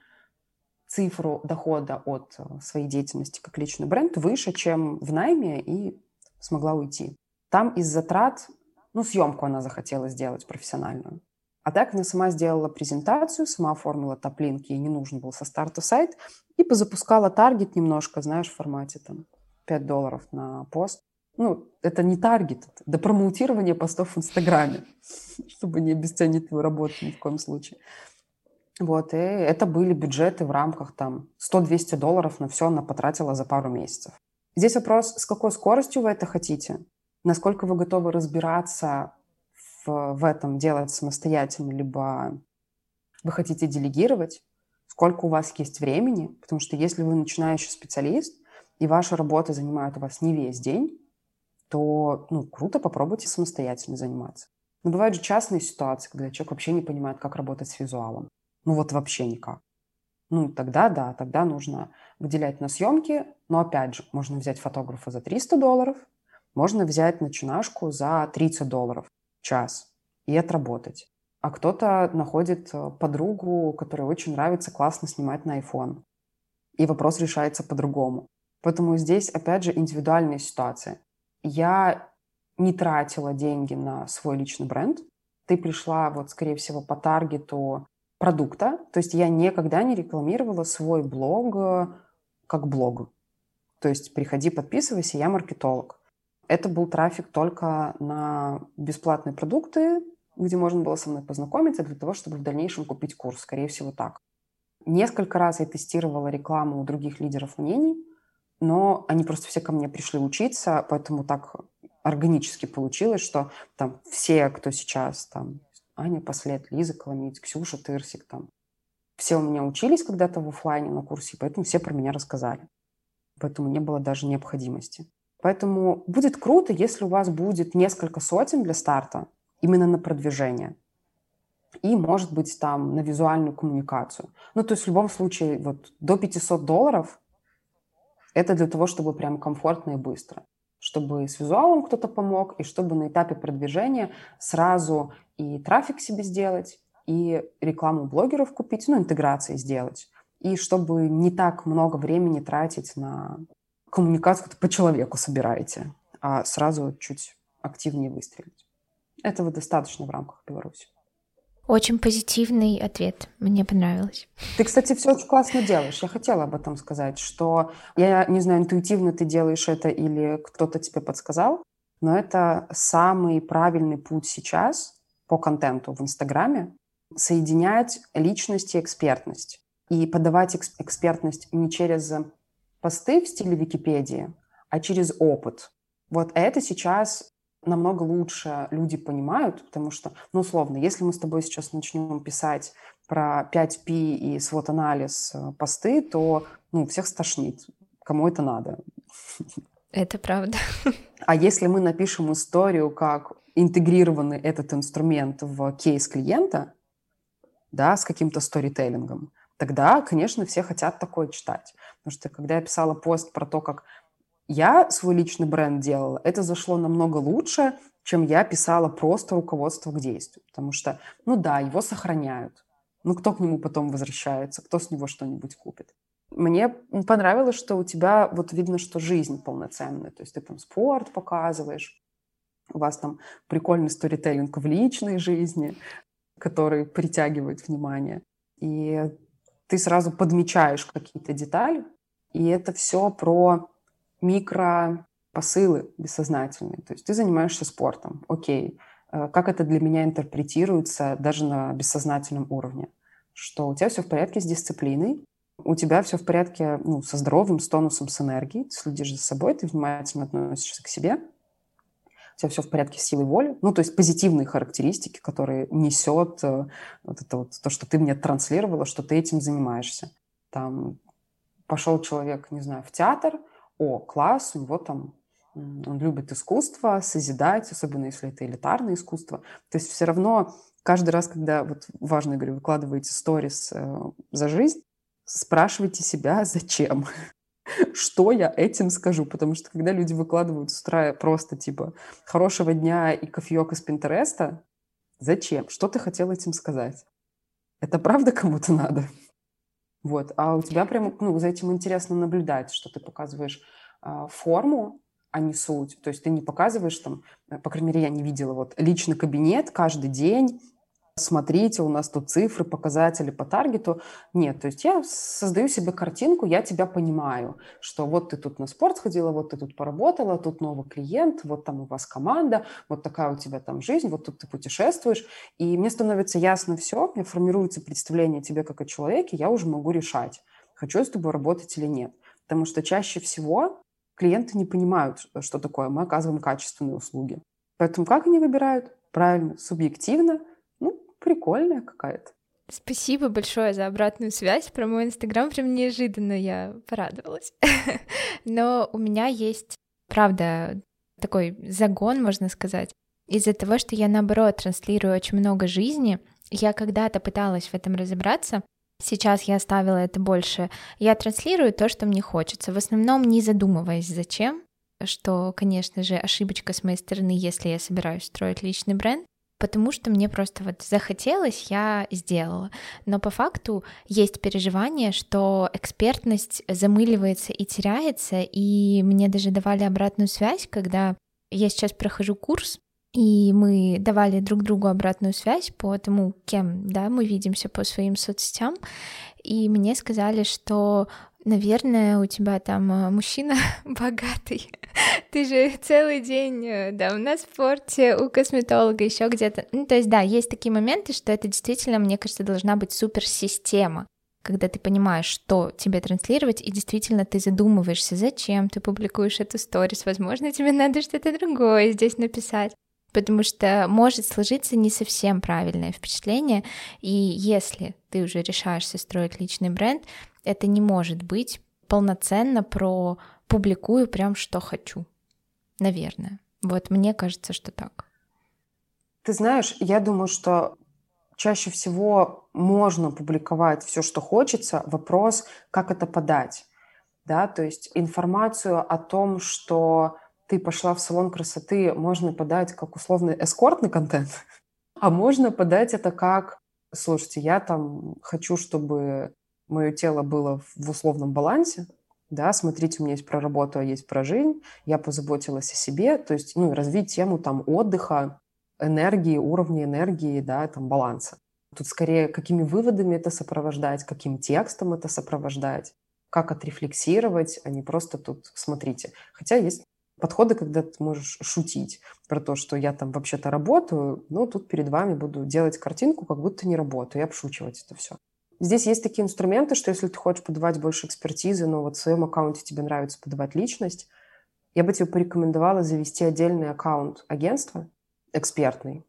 цифру дохода от э, своей деятельности как личный бренд выше, чем в найме, и смогла уйти. Там из затрат, ну, съемку она захотела сделать профессиональную. А так она сама сделала презентацию, сама оформила топ-линк, ей не нужен был со старта сайт, и позапускала таргет немножко, знаешь, в формате там 5 долларов на пост ну, это не таргет, это до промоутирования постов в Инстаграме, [laughs] чтобы не обесценить твою работу ни в коем случае. Вот, и это были бюджеты в рамках там 100-200 долларов на все она потратила за пару месяцев. Здесь вопрос, с какой скоростью вы это хотите, насколько вы готовы разбираться в, в этом, делать самостоятельно, либо вы хотите делегировать, сколько у вас есть времени, потому что если вы начинающий специалист, и ваша работа занимает у вас не весь день, то ну, круто, попробуйте самостоятельно заниматься. Но бывают же частные ситуации, когда человек вообще не понимает, как работать с визуалом. Ну вот вообще никак. Ну тогда да, тогда нужно выделять на съемки, но опять же, можно взять фотографа за 300 долларов, можно взять начинашку за 30 долларов час и отработать. А кто-то находит э, подругу, которой очень нравится классно снимать на iPhone. И вопрос решается по-другому. Поэтому здесь, опять же, индивидуальные ситуации я не тратила деньги на свой личный бренд. Ты пришла вот, скорее всего, по таргету продукта. То есть я никогда не рекламировала свой блог э, как блог. То есть приходи, подписывайся, я маркетолог. Это был трафик только на бесплатные продукты, где можно было со мной познакомиться для того, чтобы в дальнейшем купить курс. Скорее всего, так. Несколько раз я тестировала рекламу у других лидеров мнений – но они просто все ко мне пришли учиться, поэтому так органически получилось, что там все, кто сейчас там, Аня Послед, Лиза Коломиц, Ксюша Тырсик, там, все у меня учились когда-то в офлайне на курсе, поэтому все про меня рассказали. Поэтому не было даже необходимости. Поэтому будет круто, если у вас будет несколько сотен для старта именно на продвижение. И, может быть, там на визуальную коммуникацию. Ну, то есть в любом случае вот до 500 долларов это для того, чтобы прям комфортно и быстро. Чтобы с визуалом кто-то помог, и чтобы на этапе продвижения сразу и трафик себе сделать, и рекламу блогеров купить, ну, интеграции сделать. И чтобы не так много времени тратить на коммуникацию, по человеку собираете, а сразу чуть активнее выстрелить. Этого достаточно в рамках Беларуси. Очень позитивный ответ. Мне понравилось. Ты, кстати, все очень классно делаешь. Я хотела об этом сказать, что я не знаю, интуитивно ты делаешь это или кто-то тебе подсказал, но это самый правильный путь сейчас по контенту в Инстаграме соединять личность и экспертность. И подавать экспертность не через посты в стиле Википедии, а через опыт. Вот это сейчас намного лучше люди понимают, потому что, ну, условно, если мы с тобой сейчас начнем писать про 5P и свод-анализ э, посты, то, ну, всех стошнит. Кому это надо? Это правда. А если мы напишем историю, как интегрированный этот инструмент в кейс клиента, да, с каким-то сторителлингом, тогда, конечно, все хотят такое читать. Потому что когда я писала пост про то, как я свой личный бренд делала, это зашло намного лучше, чем я писала просто руководство к действию. Потому что, ну да, его сохраняют. Ну кто к нему потом возвращается, кто с него что-нибудь купит. Мне понравилось, что у тебя вот видно, что жизнь полноценная. То есть ты там спорт показываешь, у вас там прикольный сторителлинг в личной жизни, который притягивает внимание. И ты сразу подмечаешь какие-то детали, и это все про микропосылы бессознательные. То есть ты занимаешься спортом, окей. Э, как это для меня интерпретируется даже на бессознательном уровне? Что у тебя все в порядке с дисциплиной, у тебя все в порядке ну, со здоровьем, с тонусом, с энергией, ты следишь за собой, ты внимательно относишься к себе, у тебя все в порядке с силой воли, ну, то есть позитивные характеристики, которые несет э, вот это вот то, что ты мне транслировала, что ты этим занимаешься. Там пошел человек, не знаю, в театр, о, класс, у него там он любит искусство, созидать, особенно если это элитарное искусство. То есть все равно каждый раз, когда, вот важно, говорю, выкладываете сторис э, за жизнь, спрашивайте себя, зачем? [laughs] что я этим скажу, потому что когда люди выкладывают с утра просто типа «хорошего дня» и кофеек из Пинтереста, зачем? Что ты хотел этим сказать? Это правда кому-то надо? Вот. А у тебя прям, ну, за этим интересно наблюдать, что ты показываешь э, форму, а не суть. То есть ты не показываешь там, э, по крайней мере, я не видела, вот личный кабинет каждый день, смотрите, у нас тут цифры, показатели по таргету. Нет, то есть я создаю себе картинку, я тебя понимаю, что вот ты тут на спорт сходила, вот ты тут поработала, тут новый клиент, вот там у вас команда, вот такая у тебя там жизнь, вот тут ты путешествуешь. И мне становится ясно все, мне формируется представление о тебе как о человеке, я уже могу решать, хочу с тобой работать или нет. Потому что чаще всего клиенты не понимают, что такое мы оказываем качественные услуги. Поэтому как они выбирают? Правильно, субъективно – прикольная какая-то. Спасибо большое за обратную связь. Про мой Инстаграм прям неожиданно я порадовалась. [laughs] Но у меня есть, правда, такой загон, можно сказать, из-за того, что я, наоборот, транслирую очень много жизни. Я когда-то пыталась в этом разобраться, Сейчас я оставила это больше. Я транслирую то, что мне хочется, в основном не задумываясь, зачем, что, конечно же, ошибочка с моей стороны, если я собираюсь строить личный бренд потому что мне просто вот захотелось, я сделала. Но по факту есть переживание, что экспертность замыливается и теряется, и мне даже давали обратную связь, когда я сейчас прохожу курс, и мы давали друг другу обратную связь по тому, кем да, мы видимся по своим соцсетям, и мне сказали, что Наверное, у тебя там э, мужчина [laughs] богатый. [laughs] Ты же целый день э, да, на спорте, у косметолога, еще где-то. Ну, то есть, да, есть такие моменты, что это действительно, мне кажется, должна быть суперсистема когда ты понимаешь, что тебе транслировать, и действительно ты задумываешься, зачем ты публикуешь эту сторис, возможно, тебе надо что-то другое здесь написать, потому что может сложиться не совсем правильное впечатление, и если ты уже решаешься строить личный бренд, это не может быть полноценно про публикую прям что хочу. Наверное. Вот мне кажется, что так. Ты знаешь, я думаю, что чаще всего можно публиковать все, что хочется. Вопрос, как это подать. Да, то есть информацию о том, что ты пошла в салон красоты, можно подать как условный эскортный контент, [laughs] а можно подать это как, слушайте, я там хочу, чтобы мое тело было в условном балансе, да, смотрите, у меня есть про работу, а есть про жизнь, я позаботилась о себе, то есть, ну, развить тему там отдыха, энергии, уровня энергии, да, там баланса. Тут скорее какими выводами это сопровождать, каким текстом это сопровождать, как отрефлексировать, а не просто тут смотрите. Хотя есть подходы, когда ты можешь шутить про то, что я там вообще-то работаю, но тут перед вами буду делать картинку, как будто не работаю, и обшучивать это все. Здесь есть такие инструменты, что если ты хочешь подавать больше экспертизы, но вот в своем аккаунте тебе нравится подавать личность, я бы тебе порекомендовала завести отдельный аккаунт агентства экспертный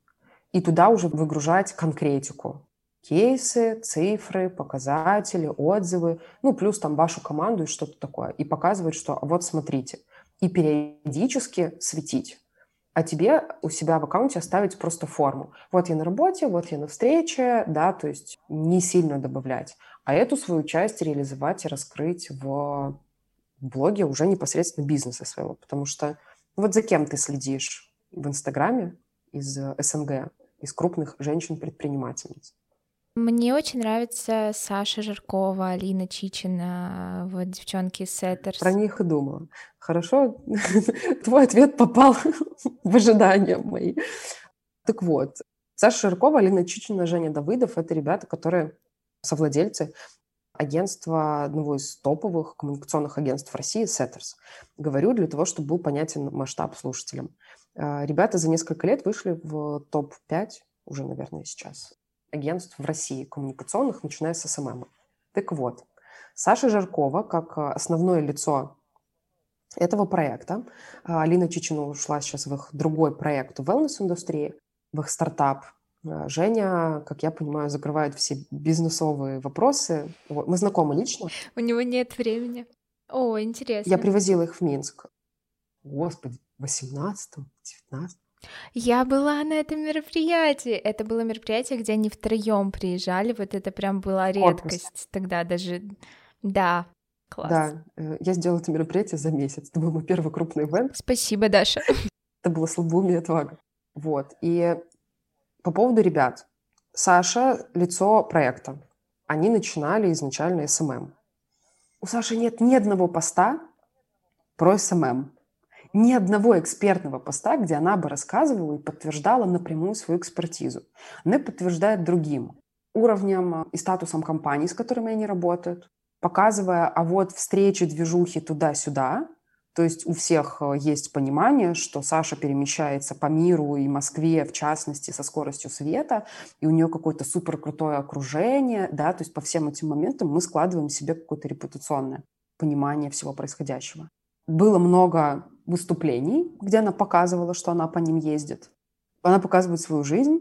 и туда уже выгружать конкретику. Кейсы, цифры, показатели, отзывы, ну, плюс там вашу команду и что-то такое. И показывать, что вот смотрите. И периодически светить а тебе у себя в аккаунте оставить просто форму. Вот я на работе, вот я на встрече, да, то есть не сильно добавлять. А эту свою часть реализовать и раскрыть в блоге уже непосредственно бизнеса своего. Потому что вот за кем ты следишь в Инстаграме из СНГ, из крупных женщин-предпринимательниц? Мне очень нравится Саша Жаркова, Алина Чичина, вот девчонки Setters. Про них и думала. Хорошо, [laughs] твой ответ попал [laughs] в ожидания мои. Так вот, Саша Жаркова, Алина Чичина, Женя Давыдов — это ребята, которые совладельцы агентства, одного из топовых коммуникационных агентств России, Setters. Говорю для того, чтобы был понятен масштаб слушателям. Э, ребята за несколько лет вышли в топ-5, уже, наверное, сейчас, агентств в России коммуникационных, начиная с SMM. Так вот, Саша Жаркова, как э, основное лицо этого проекта. А, Алина Чичина ушла сейчас в их другой проект в wellness-индустрии, в их стартап. А, Женя, как я понимаю, закрывает все бизнесовые вопросы. Мы знакомы лично. У него нет времени. О, интересно. Я привозила их в Минск. Господи, в 18-19 я была на этом мероприятии. Это было мероприятие, где они втроем приезжали. Вот это прям была редкость Корпус. тогда даже. Да, класс. Да, э, я сделала это мероприятие за месяц. Это был мой первый крупный ивент. Спасибо, Даша. [laughs] Это было слабоумие и отвага. Вот. И по поводу ребят. Саша — лицо проекта. Они начинали изначально SMM. У Саши нет ни одного поста про SMM ни одного экспертного поста, где она бы рассказывала и подтверждала напрямую свою экспертизу. Она подтверждает другим уровнем и статусом компаний, с которыми они работают, показывая, а вот встречи, движухи туда-сюда, то есть у всех э, есть понимание, что Саша перемещается по миру и Москве, в частности, со скоростью света, и у нее какое-то супер крутое окружение, да, то есть по всем этим моментам мы складываем себе какое-то репутационное понимание всего происходящего. Было много выступлений, где она показывала, что она по ним ездит. Она показывает свою жизнь,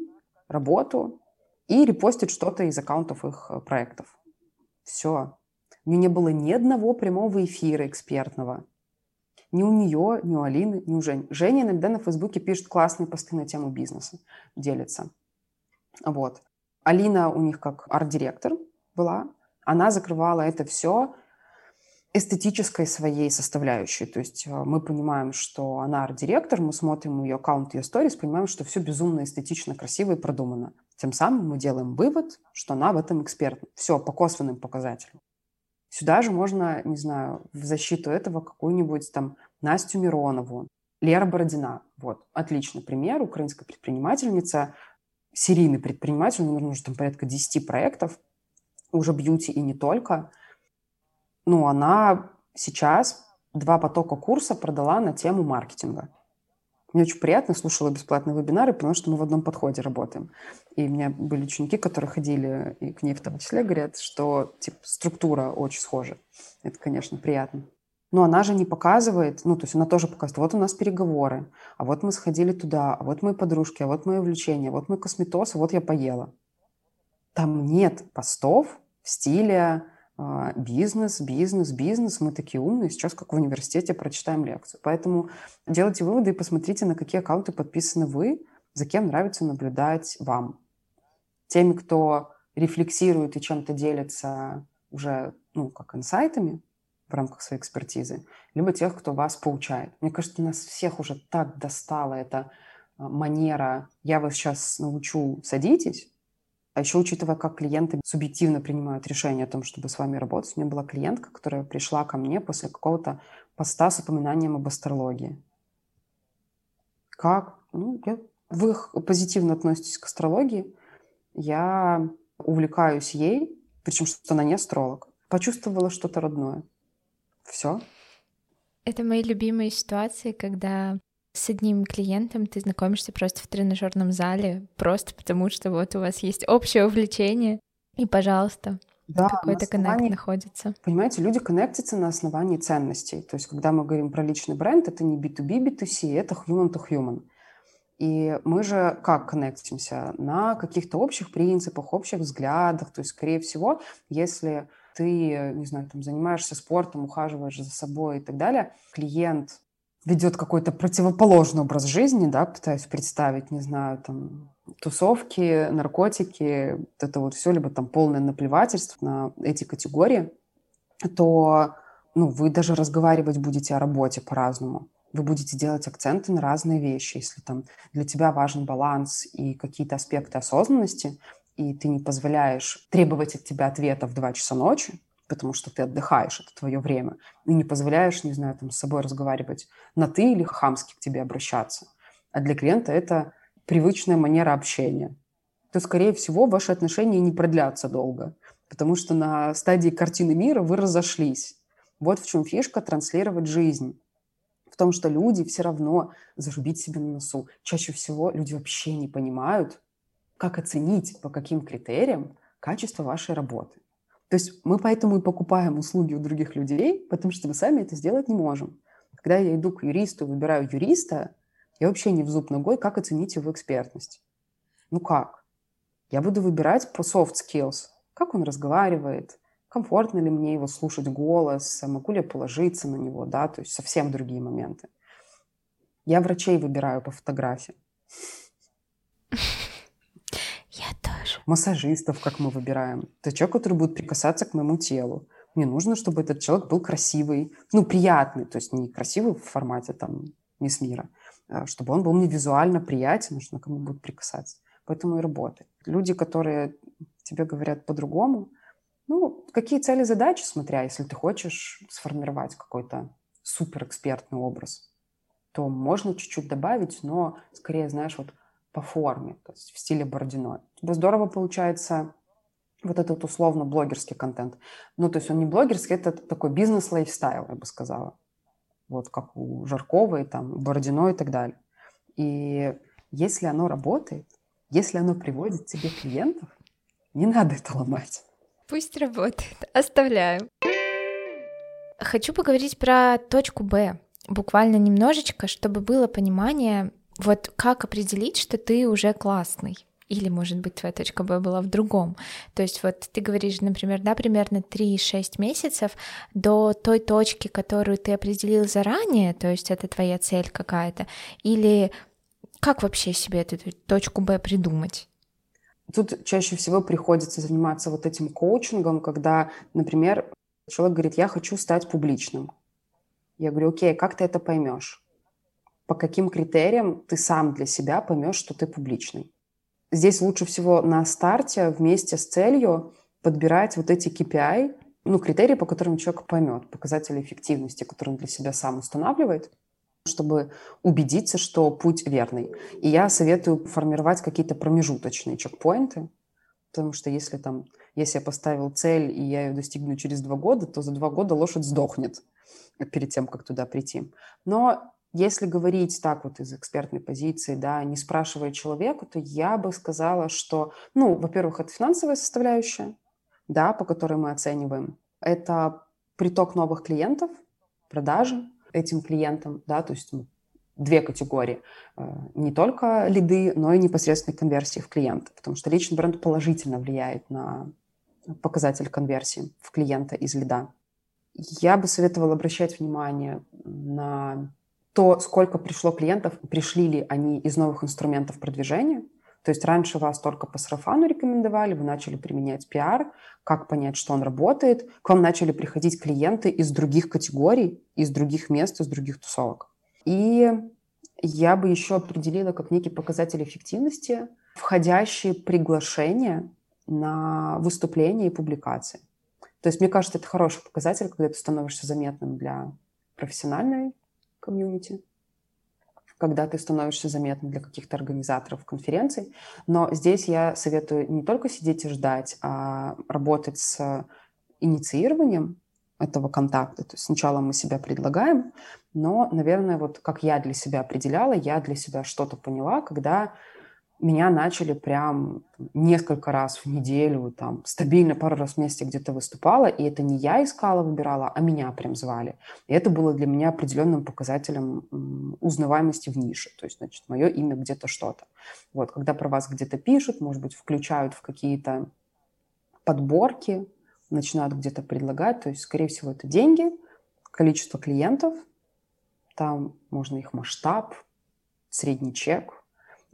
работу и репостит что-то из аккаунтов их э, проектов. Все. У нее не было ни одного прямого эфира экспертного. Ни у нее, ни у Алины, ни у Жени. Женя иногда на Фейсбуке пишет классные посты на тему бизнеса, делится. Вот. Алина у них как арт-директор была. Она закрывала это все эстетической своей составляющей. То есть э, мы понимаем, что она арт-директор, мы смотрим ее аккаунт, ее сторис, понимаем, что все безумно эстетично, красиво и продумано. Тем самым мы делаем вывод, что она в этом эксперт. Все по косвенным показателям. Сюда же можно, не знаю, в защиту этого какую-нибудь там Настю Миронову, Лера Бородина. Вот, отличный пример. Украинская предпринимательница, серийный предприниматель, у него уже там порядка 10 проектов, уже бьюти и не только – ну, она сейчас два потока курса продала на тему маркетинга. Мне очень приятно, слушала бесплатные вебинары, потому что мы в одном подходе работаем. И у меня были ученики, которые ходили, и к ней в том числе говорят, что типа, структура очень схожа. Это, конечно, приятно. Но она же не показывает, ну, то есть она тоже показывает, вот у нас переговоры, а вот мы сходили туда, а вот мои подружки, а вот мои увлечения, а вот мой косметоз, а вот я поела. Там нет постов в стиле бизнес, бизнес, бизнес. Мы такие умные, сейчас как в университете прочитаем лекцию. Поэтому делайте выводы и посмотрите, на какие аккаунты подписаны вы, за кем нравится наблюдать вам. Теми, кто рефлексирует и чем-то делится уже, ну, как инсайтами в рамках своей экспертизы, либо тех, кто вас поучает. Мне кажется, нас всех уже так достала эта а, манера «я вас сейчас научу, садитесь», а еще учитывая, как клиенты субъективно принимают решение о том, чтобы с вами работать, у меня была клиентка, которая пришла ко мне после какого-то поста с упоминанием об астрологии. Как? Ну, я... Вы позитивно относитесь к астрологии. Я увлекаюсь ей, причем что она не астролог. Почувствовала что-то родное. Все. Это мои любимые ситуации, когда с одним клиентом ты знакомишься просто в тренажерном зале, просто потому что вот у вас есть общее увлечение, и, пожалуйста, да, какой-то коннект находится. Понимаете, люди коннектятся на основании ценностей. То есть, когда мы говорим про личный бренд, это не B2B, B2C, это human to human. И мы же как коннектимся? На каких-то общих принципах, общих взглядах. То есть, скорее всего, если ты, не знаю, там, занимаешься спортом, ухаживаешь за собой и так далее, клиент ведет какой-то противоположный образ жизни, да, пытаюсь представить, не знаю, там, тусовки, наркотики, вот это вот все, либо там полное наплевательство на эти категории, то ну, вы даже разговаривать будете о работе по-разному. Вы будете делать акценты на разные вещи. Если там для тебя важен баланс и какие-то аспекты осознанности, и ты не позволяешь требовать от тебя ответа в 2 часа ночи, потому что ты отдыхаешь, это твое время, и не позволяешь, не знаю, там, с собой разговаривать на «ты» или хамски к тебе обращаться. А для клиента это привычная манера общения. То, скорее всего, ваши отношения не продлятся долго, потому что на стадии картины мира вы разошлись. Вот в чем фишка транслировать жизнь. В том, что люди все равно зарубить себе на носу. Чаще всего люди вообще не понимают, как оценить, по каким критериям качество вашей работы. То есть мы поэтому и покупаем услуги у других людей, потому что мы сами это сделать не можем. Когда я иду к юристу, выбираю юриста, я вообще не в зуб ногой, как оценить его экспертность. Ну как? Я буду выбирать по soft skills. Как он разговаривает, комфортно ли мне его слушать голос, могу ли я положиться на него, да, то есть совсем другие моменты. Я врачей выбираю по фотографии. [laughs] Массажистов, как мы выбираем. Это человек, который будет прикасаться к моему телу. Мне нужно, чтобы этот человек был красивый, ну, приятный, то есть не красивый в формате там мисс мира, а чтобы он был мне визуально приятен, что кому будет прикасаться. Поэтому и работает. Люди, которые тебе говорят по-другому, ну, какие цели, задачи, смотря, если ты хочешь сформировать какой-то суперэкспертный образ, то можно чуть-чуть добавить, но скорее, знаешь, вот по форме, то есть в стиле Бородино. Здорово получается вот этот условно блогерский контент. Ну, то есть он не блогерский, это такой бизнес-лайфстайл, я бы сказала. Вот как у Жаркова и там Бородино и так далее. И если оно работает, если оно приводит тебе клиентов, не надо это ломать. Пусть работает. Оставляю. Хочу поговорить про точку Б. Буквально немножечко, чтобы было понимание, вот как определить, что ты уже классный. Или, может быть, твоя точка Б была в другом. То есть вот ты говоришь, например, да, примерно 3-6 месяцев до той точки, которую ты определил заранее, то есть это твоя цель какая-то, или как вообще себе эту точку Б придумать? Тут чаще всего приходится заниматься вот этим коучингом, когда, например, человек говорит, я хочу стать публичным. Я говорю, окей, как ты это поймешь? По каким критериям ты сам для себя поймешь, что ты публичный? Здесь лучше всего на старте вместе с целью подбирать вот эти KPI, ну, критерии, по которым человек поймет, показатели эффективности, которые он для себя сам устанавливает, чтобы убедиться, что путь верный. И я советую формировать какие-то промежуточные чекпоинты, потому что если там, если я поставил цель, и я ее достигну через два года, то за два года лошадь сдохнет перед тем, как туда прийти. Но если говорить так вот из экспертной позиции, да, не спрашивая человека, то я бы сказала, что, ну, во-первых, это финансовая составляющая, да, по которой мы оцениваем. Это приток новых клиентов, продажи этим клиентам, да, то есть две категории. Э, не только лиды, но и непосредственные конверсии в клиента, потому что личный бренд положительно влияет на показатель конверсии в клиента из лида. Я бы советовала обращать внимание на то, сколько пришло клиентов, пришли ли они из новых инструментов продвижения. То есть раньше вас только по сарафану рекомендовали, вы начали применять пиар, как понять, что он работает. К вам начали приходить клиенты из других категорий, из других мест, из других тусовок. И я бы еще определила как некий показатель эффективности входящие приглашения на выступления и публикации. То есть, мне кажется, это хороший показатель, когда ты становишься заметным для профессиональной комьюнити, когда ты становишься заметным для каких-то организаторов конференций. Но здесь я советую не только сидеть и ждать, а работать с инициированием этого контакта. То есть сначала мы себя предлагаем, но, наверное, вот как я для себя определяла, я для себя что-то поняла, когда меня начали прям несколько раз в неделю, там, стабильно пару раз в месяце где-то выступала, и это не я искала, выбирала, а меня прям звали. И это было для меня определенным показателем узнаваемости в нише. То есть, значит, мое имя где-то что-то. Вот, когда про вас где-то пишут, может быть, включают в какие-то подборки, начинают где-то предлагать, то есть, скорее всего, это деньги, количество клиентов, там можно их масштаб, средний чек,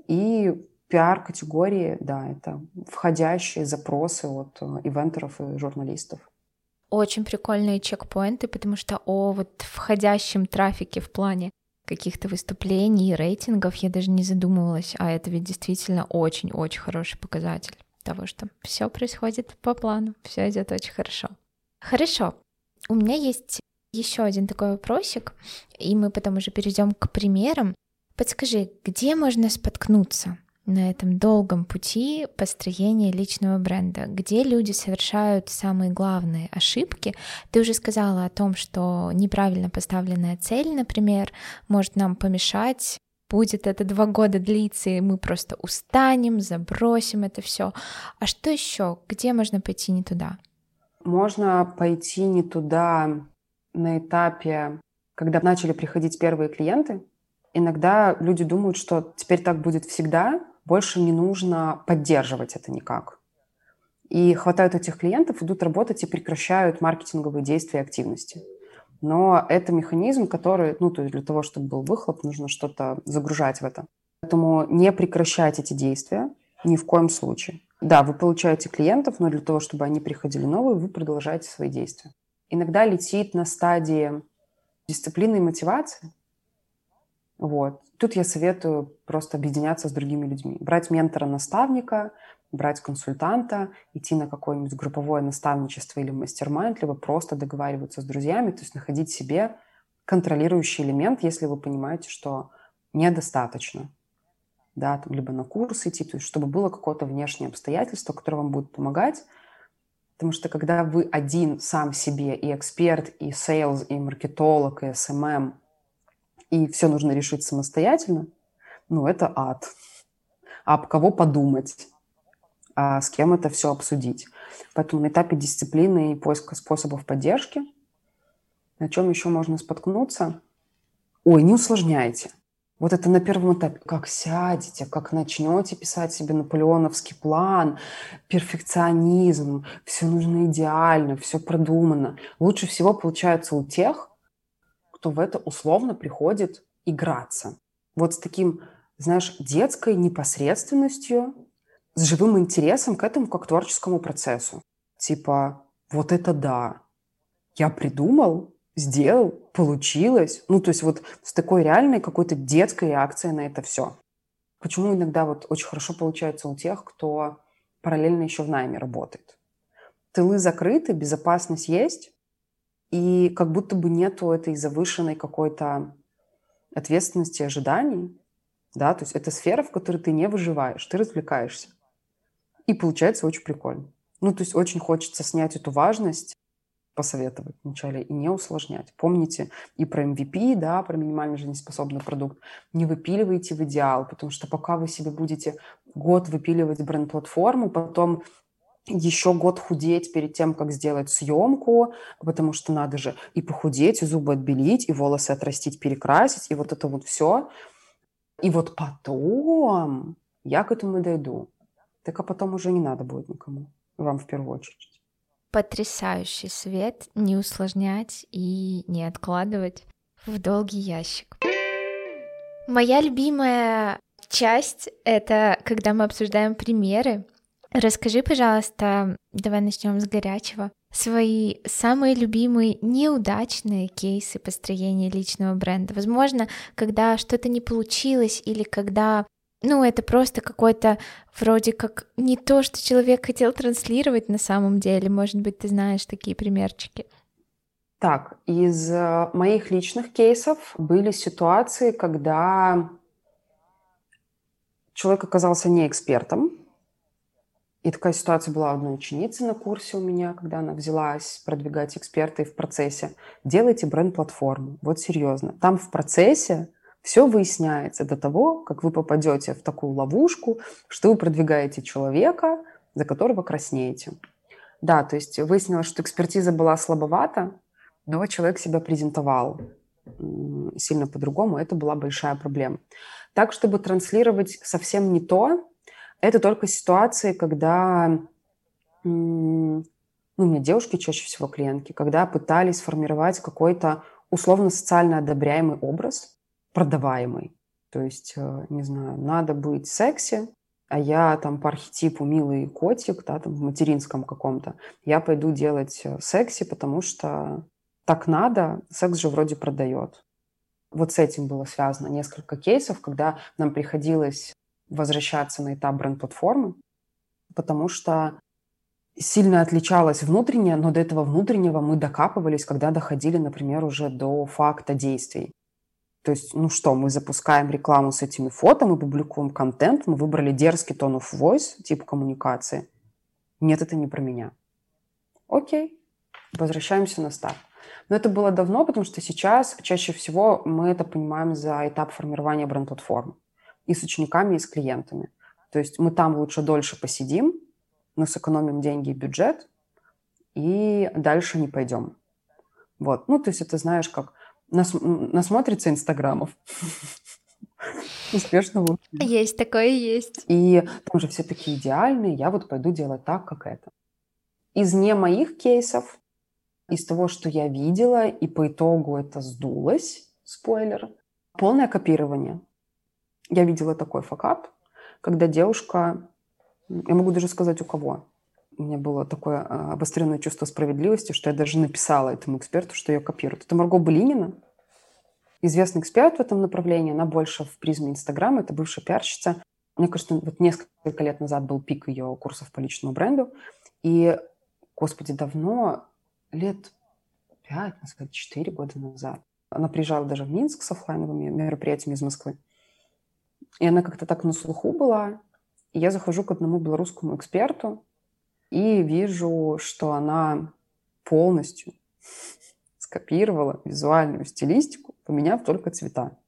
и пиар-категории, да, это входящие запросы от э, ивентеров и журналистов. Очень прикольные чекпоинты, потому что о вот входящем трафике в плане каких-то выступлений, рейтингов я даже не задумывалась, а это ведь действительно очень-очень хороший показатель того, что все происходит по плану, все идет очень хорошо. Хорошо. У меня есть еще один такой вопросик, и мы потом уже перейдем к примерам. Подскажи, где можно споткнуться? На этом долгом пути построения личного бренда, где люди совершают самые главные ошибки. Ты уже сказала о том, что неправильно поставленная цель, например, может нам помешать будет это два года длиться, и мы просто устанем, забросим это все. А что еще? Где можно пойти не туда? Можно пойти не туда на этапе когда начали приходить первые клиенты, иногда люди думают, что теперь так будет всегда, больше не нужно поддерживать это никак. И хватают этих клиентов, идут работать и прекращают маркетинговые действия и активности. Но это механизм, который, ну, то есть для того, чтобы был выхлоп, нужно что-то загружать в это. Поэтому не прекращать эти действия ни в коем случае. Да, вы получаете клиентов, но для того, чтобы они приходили новые, вы продолжаете свои действия. Иногда летит на стадии дисциплины и мотивации. Вот. Тут я советую просто объединяться с другими людьми. Брать ментора-наставника, брать консультанта, идти на какое-нибудь групповое наставничество или mastermind, либо просто договариваться с друзьями, то есть находить себе контролирующий элемент, если вы понимаете, что недостаточно да, там, либо на курс идти, то есть чтобы было какое-то внешнее обстоятельство, которое вам будет помогать. Потому что когда вы один сам себе и эксперт, и sales, и маркетолог, и SMM, и все нужно решить самостоятельно, ну, это ад. А об кого подумать? А с кем это все обсудить? Поэтому на этапе дисциплины и поиска способов поддержки, на чем еще можно споткнуться? Ой, не усложняйте. Вот это на первом этапе. Как сядете, как начнете писать себе наполеоновский план, перфекционизм, все нужно идеально, все продумано. Лучше всего получается у тех, кто в это условно приходит играться. Вот с таким, знаешь, детской непосредственностью, с живым интересом к этому как к творческому процессу. Типа, вот это да, я придумал, сделал, получилось. Ну, то есть вот с такой реальной какой-то детской реакцией на это все. Почему иногда вот очень хорошо получается у тех, кто параллельно еще в найме работает. Тылы закрыты, безопасность есть, и как будто бы нету этой завышенной какой-то ответственности, ожиданий, да, то есть это сфера, в которой ты не выживаешь, ты развлекаешься. И получается очень прикольно. Ну, то есть очень хочется снять эту важность посоветовать вначале и не усложнять. Помните и про MVP, да, про минимально жизнеспособный продукт. Не выпиливайте в идеал, потому что пока вы себе будете год выпиливать бренд-платформу, потом еще год худеть перед тем, как сделать съемку, потому что надо же и похудеть, и зубы отбелить, и волосы отрастить, перекрасить, и вот это вот все. И вот потом я к этому дойду. Так а потом уже не надо будет никому, вам в первую очередь потрясающий свет, не усложнять и не откладывать в долгий ящик. Моя любимая часть — это когда мы обсуждаем примеры. Расскажи, пожалуйста, давай начнем с горячего. Свои самые любимые неудачные кейсы построения личного бренда. Возможно, когда что-то не получилось или когда ну, это просто какой-то вроде как не то, что человек хотел транслировать на самом деле. Может быть, ты знаешь такие примерчики. Так, из э, моих личных кейсов были ситуации, когда человек оказался не экспертом. И такая ситуация была у одной ученицы на курсе у меня, когда она взялась продвигать эксперта и в процессе. Делайте бренд-платформу. Вот серьезно. Там в процессе все выясняется до того, как вы попадете в такую ловушку, что вы продвигаете человека, за которого краснеете. Да, то есть выяснилось, что экспертиза была слабовата, но человек себя презентовал сильно по-другому, это была большая проблема. Так, чтобы транслировать совсем не то, это только ситуации, когда ну, у меня девушки чаще всего клиентки, когда пытались сформировать какой-то условно социально одобряемый образ, продаваемый. То есть, э, не знаю, надо быть секси, а я там по архетипу милый котик, да, там в материнском каком-то, я пойду делать э, секси, потому что так надо, секс же вроде продает. Вот с этим было связано несколько кейсов, когда нам приходилось возвращаться на этап бренд-платформы, потому что сильно отличалось внутреннее, но до этого внутреннего мы докапывались, когда доходили, например, уже до факта действий. То есть, ну что, мы запускаем рекламу с этими фото, мы публикуем контент, мы выбрали дерзкий тон of voice, тип коммуникации. Нет, это не про меня. Окей, возвращаемся на старт. Но это было давно, потому что сейчас чаще всего мы это понимаем за этап формирования бренд-платформы. И с учениками, и с клиентами. То есть мы там лучше дольше посидим, но сэкономим деньги и бюджет, и дальше не пойдем. Вот. Ну, то есть это, знаешь, как нас, насмотрится инстаграмов. [laughs] Успешного. Есть такое, есть. И там же все такие идеальные, я вот пойду делать так, как это. Из не моих кейсов, из того, что я видела, и по итогу это сдулось, спойлер, полное копирование. Я видела такой факап, когда девушка, я могу даже сказать у кого, у меня было такое а, обостренное чувство справедливости, что я даже написала этому эксперту, что ее копируют. Это Марго Булинина, известный эксперт в этом направлении, она больше в призме Инстаграма, это бывшая пиарщица. Мне кажется, вот несколько лет назад был пик ее курсов по личному бренду, и, господи, давно, лет пять, сказать, четыре года назад, она приезжала даже в Минск с офлайновыми мероприятиями из Москвы. И она как-то так на слуху была. И я захожу к одному белорусскому эксперту и вижу, что она полностью [laughs] скопировала визуальную стилистику, поменяв только цвета.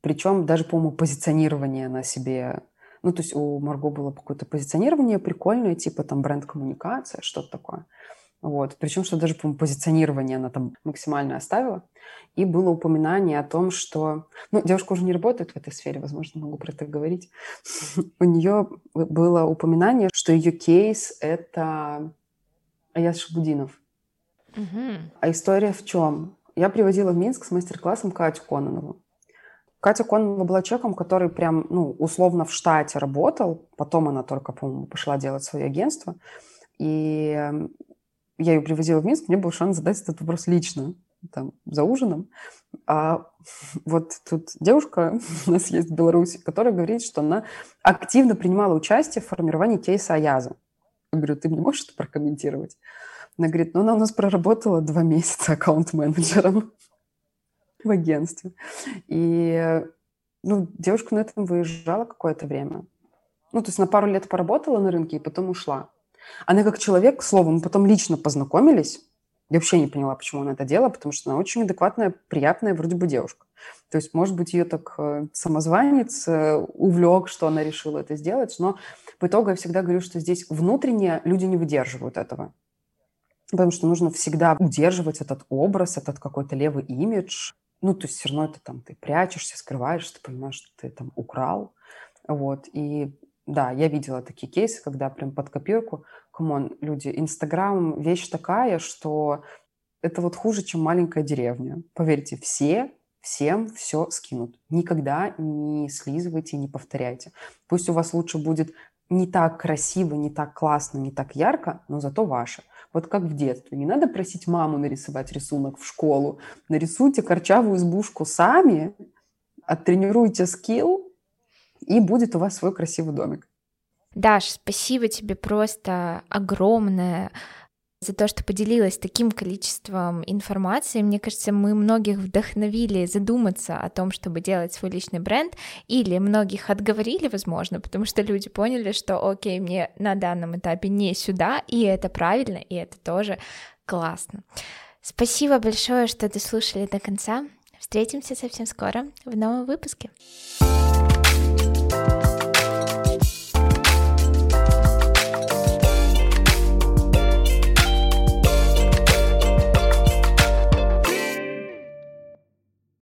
Причем даже, по-моему, позиционирование на себе... Ну, то есть у Марго было какое-то позиционирование прикольное, типа там бренд-коммуникация, что-то такое. Вот. Причем, что даже, по позиционирование она там максимально оставила. И было упоминание о том, что... Ну, девушка уже не работает в этой сфере, возможно, могу про это говорить. [laughs] У нее было упоминание, что ее кейс — это Аяс Шабудинов. А история в чем? Я приводила в Минск с мастер-классом Катю Кононову. Катя Кононова была человеком, который прям, ну, условно в штате работал. Потом она только, по-моему, пошла делать свое агентство. И я ее привозила в Минск, мне был шанс задать этот вопрос лично, там, за ужином. А вот тут девушка [laughs] у нас есть в Беларуси, которая говорит, что она активно принимала участие в формировании кейса Аяза. Я говорю, ты мне можешь это прокомментировать? Она говорит, ну, она у нас проработала два месяца аккаунт-менеджером [laughs] в агентстве. И ну, девушка на этом выезжала какое-то время. Ну, то есть на пару лет поработала на рынке и потом ушла. Она как человек, словом, потом лично познакомились. Я вообще не поняла, почему она это делала, потому что она очень адекватная, приятная вроде бы девушка. То есть, может быть, ее так э, самозванец э, увлек, что она решила это сделать, но по итогу я всегда говорю, что здесь внутренне люди не выдерживают этого. Потому что нужно всегда удерживать этот образ, этот какой-то левый имидж. Ну, то есть все равно это там ты прячешься, скрываешь, ты понимаешь, что ты там украл. Вот. И да, я видела такие кейсы, когда прям под копирку, come on, люди, Инстаграм вещь такая, что это вот хуже, чем маленькая деревня. Поверьте, все всем все скинут. Никогда не слизывайте, не повторяйте. Пусть у вас лучше будет не так красиво, не так классно, не так ярко, но зато ваше. Вот как в детстве. Не надо просить маму нарисовать рисунок в школу. Нарисуйте корявую избушку сами, оттренируйте скилл, и будет у вас свой красивый домик. Даш, спасибо тебе просто огромное за то, что поделилась таким количеством информации. Мне кажется, мы многих вдохновили задуматься о том, чтобы делать свой личный бренд, или многих отговорили, возможно, потому что люди поняли, что окей, мне на данном этапе не сюда, и это правильно, и это тоже классно. Спасибо большое, что дослушали до конца. Встретимся совсем скоро в новом выпуске. you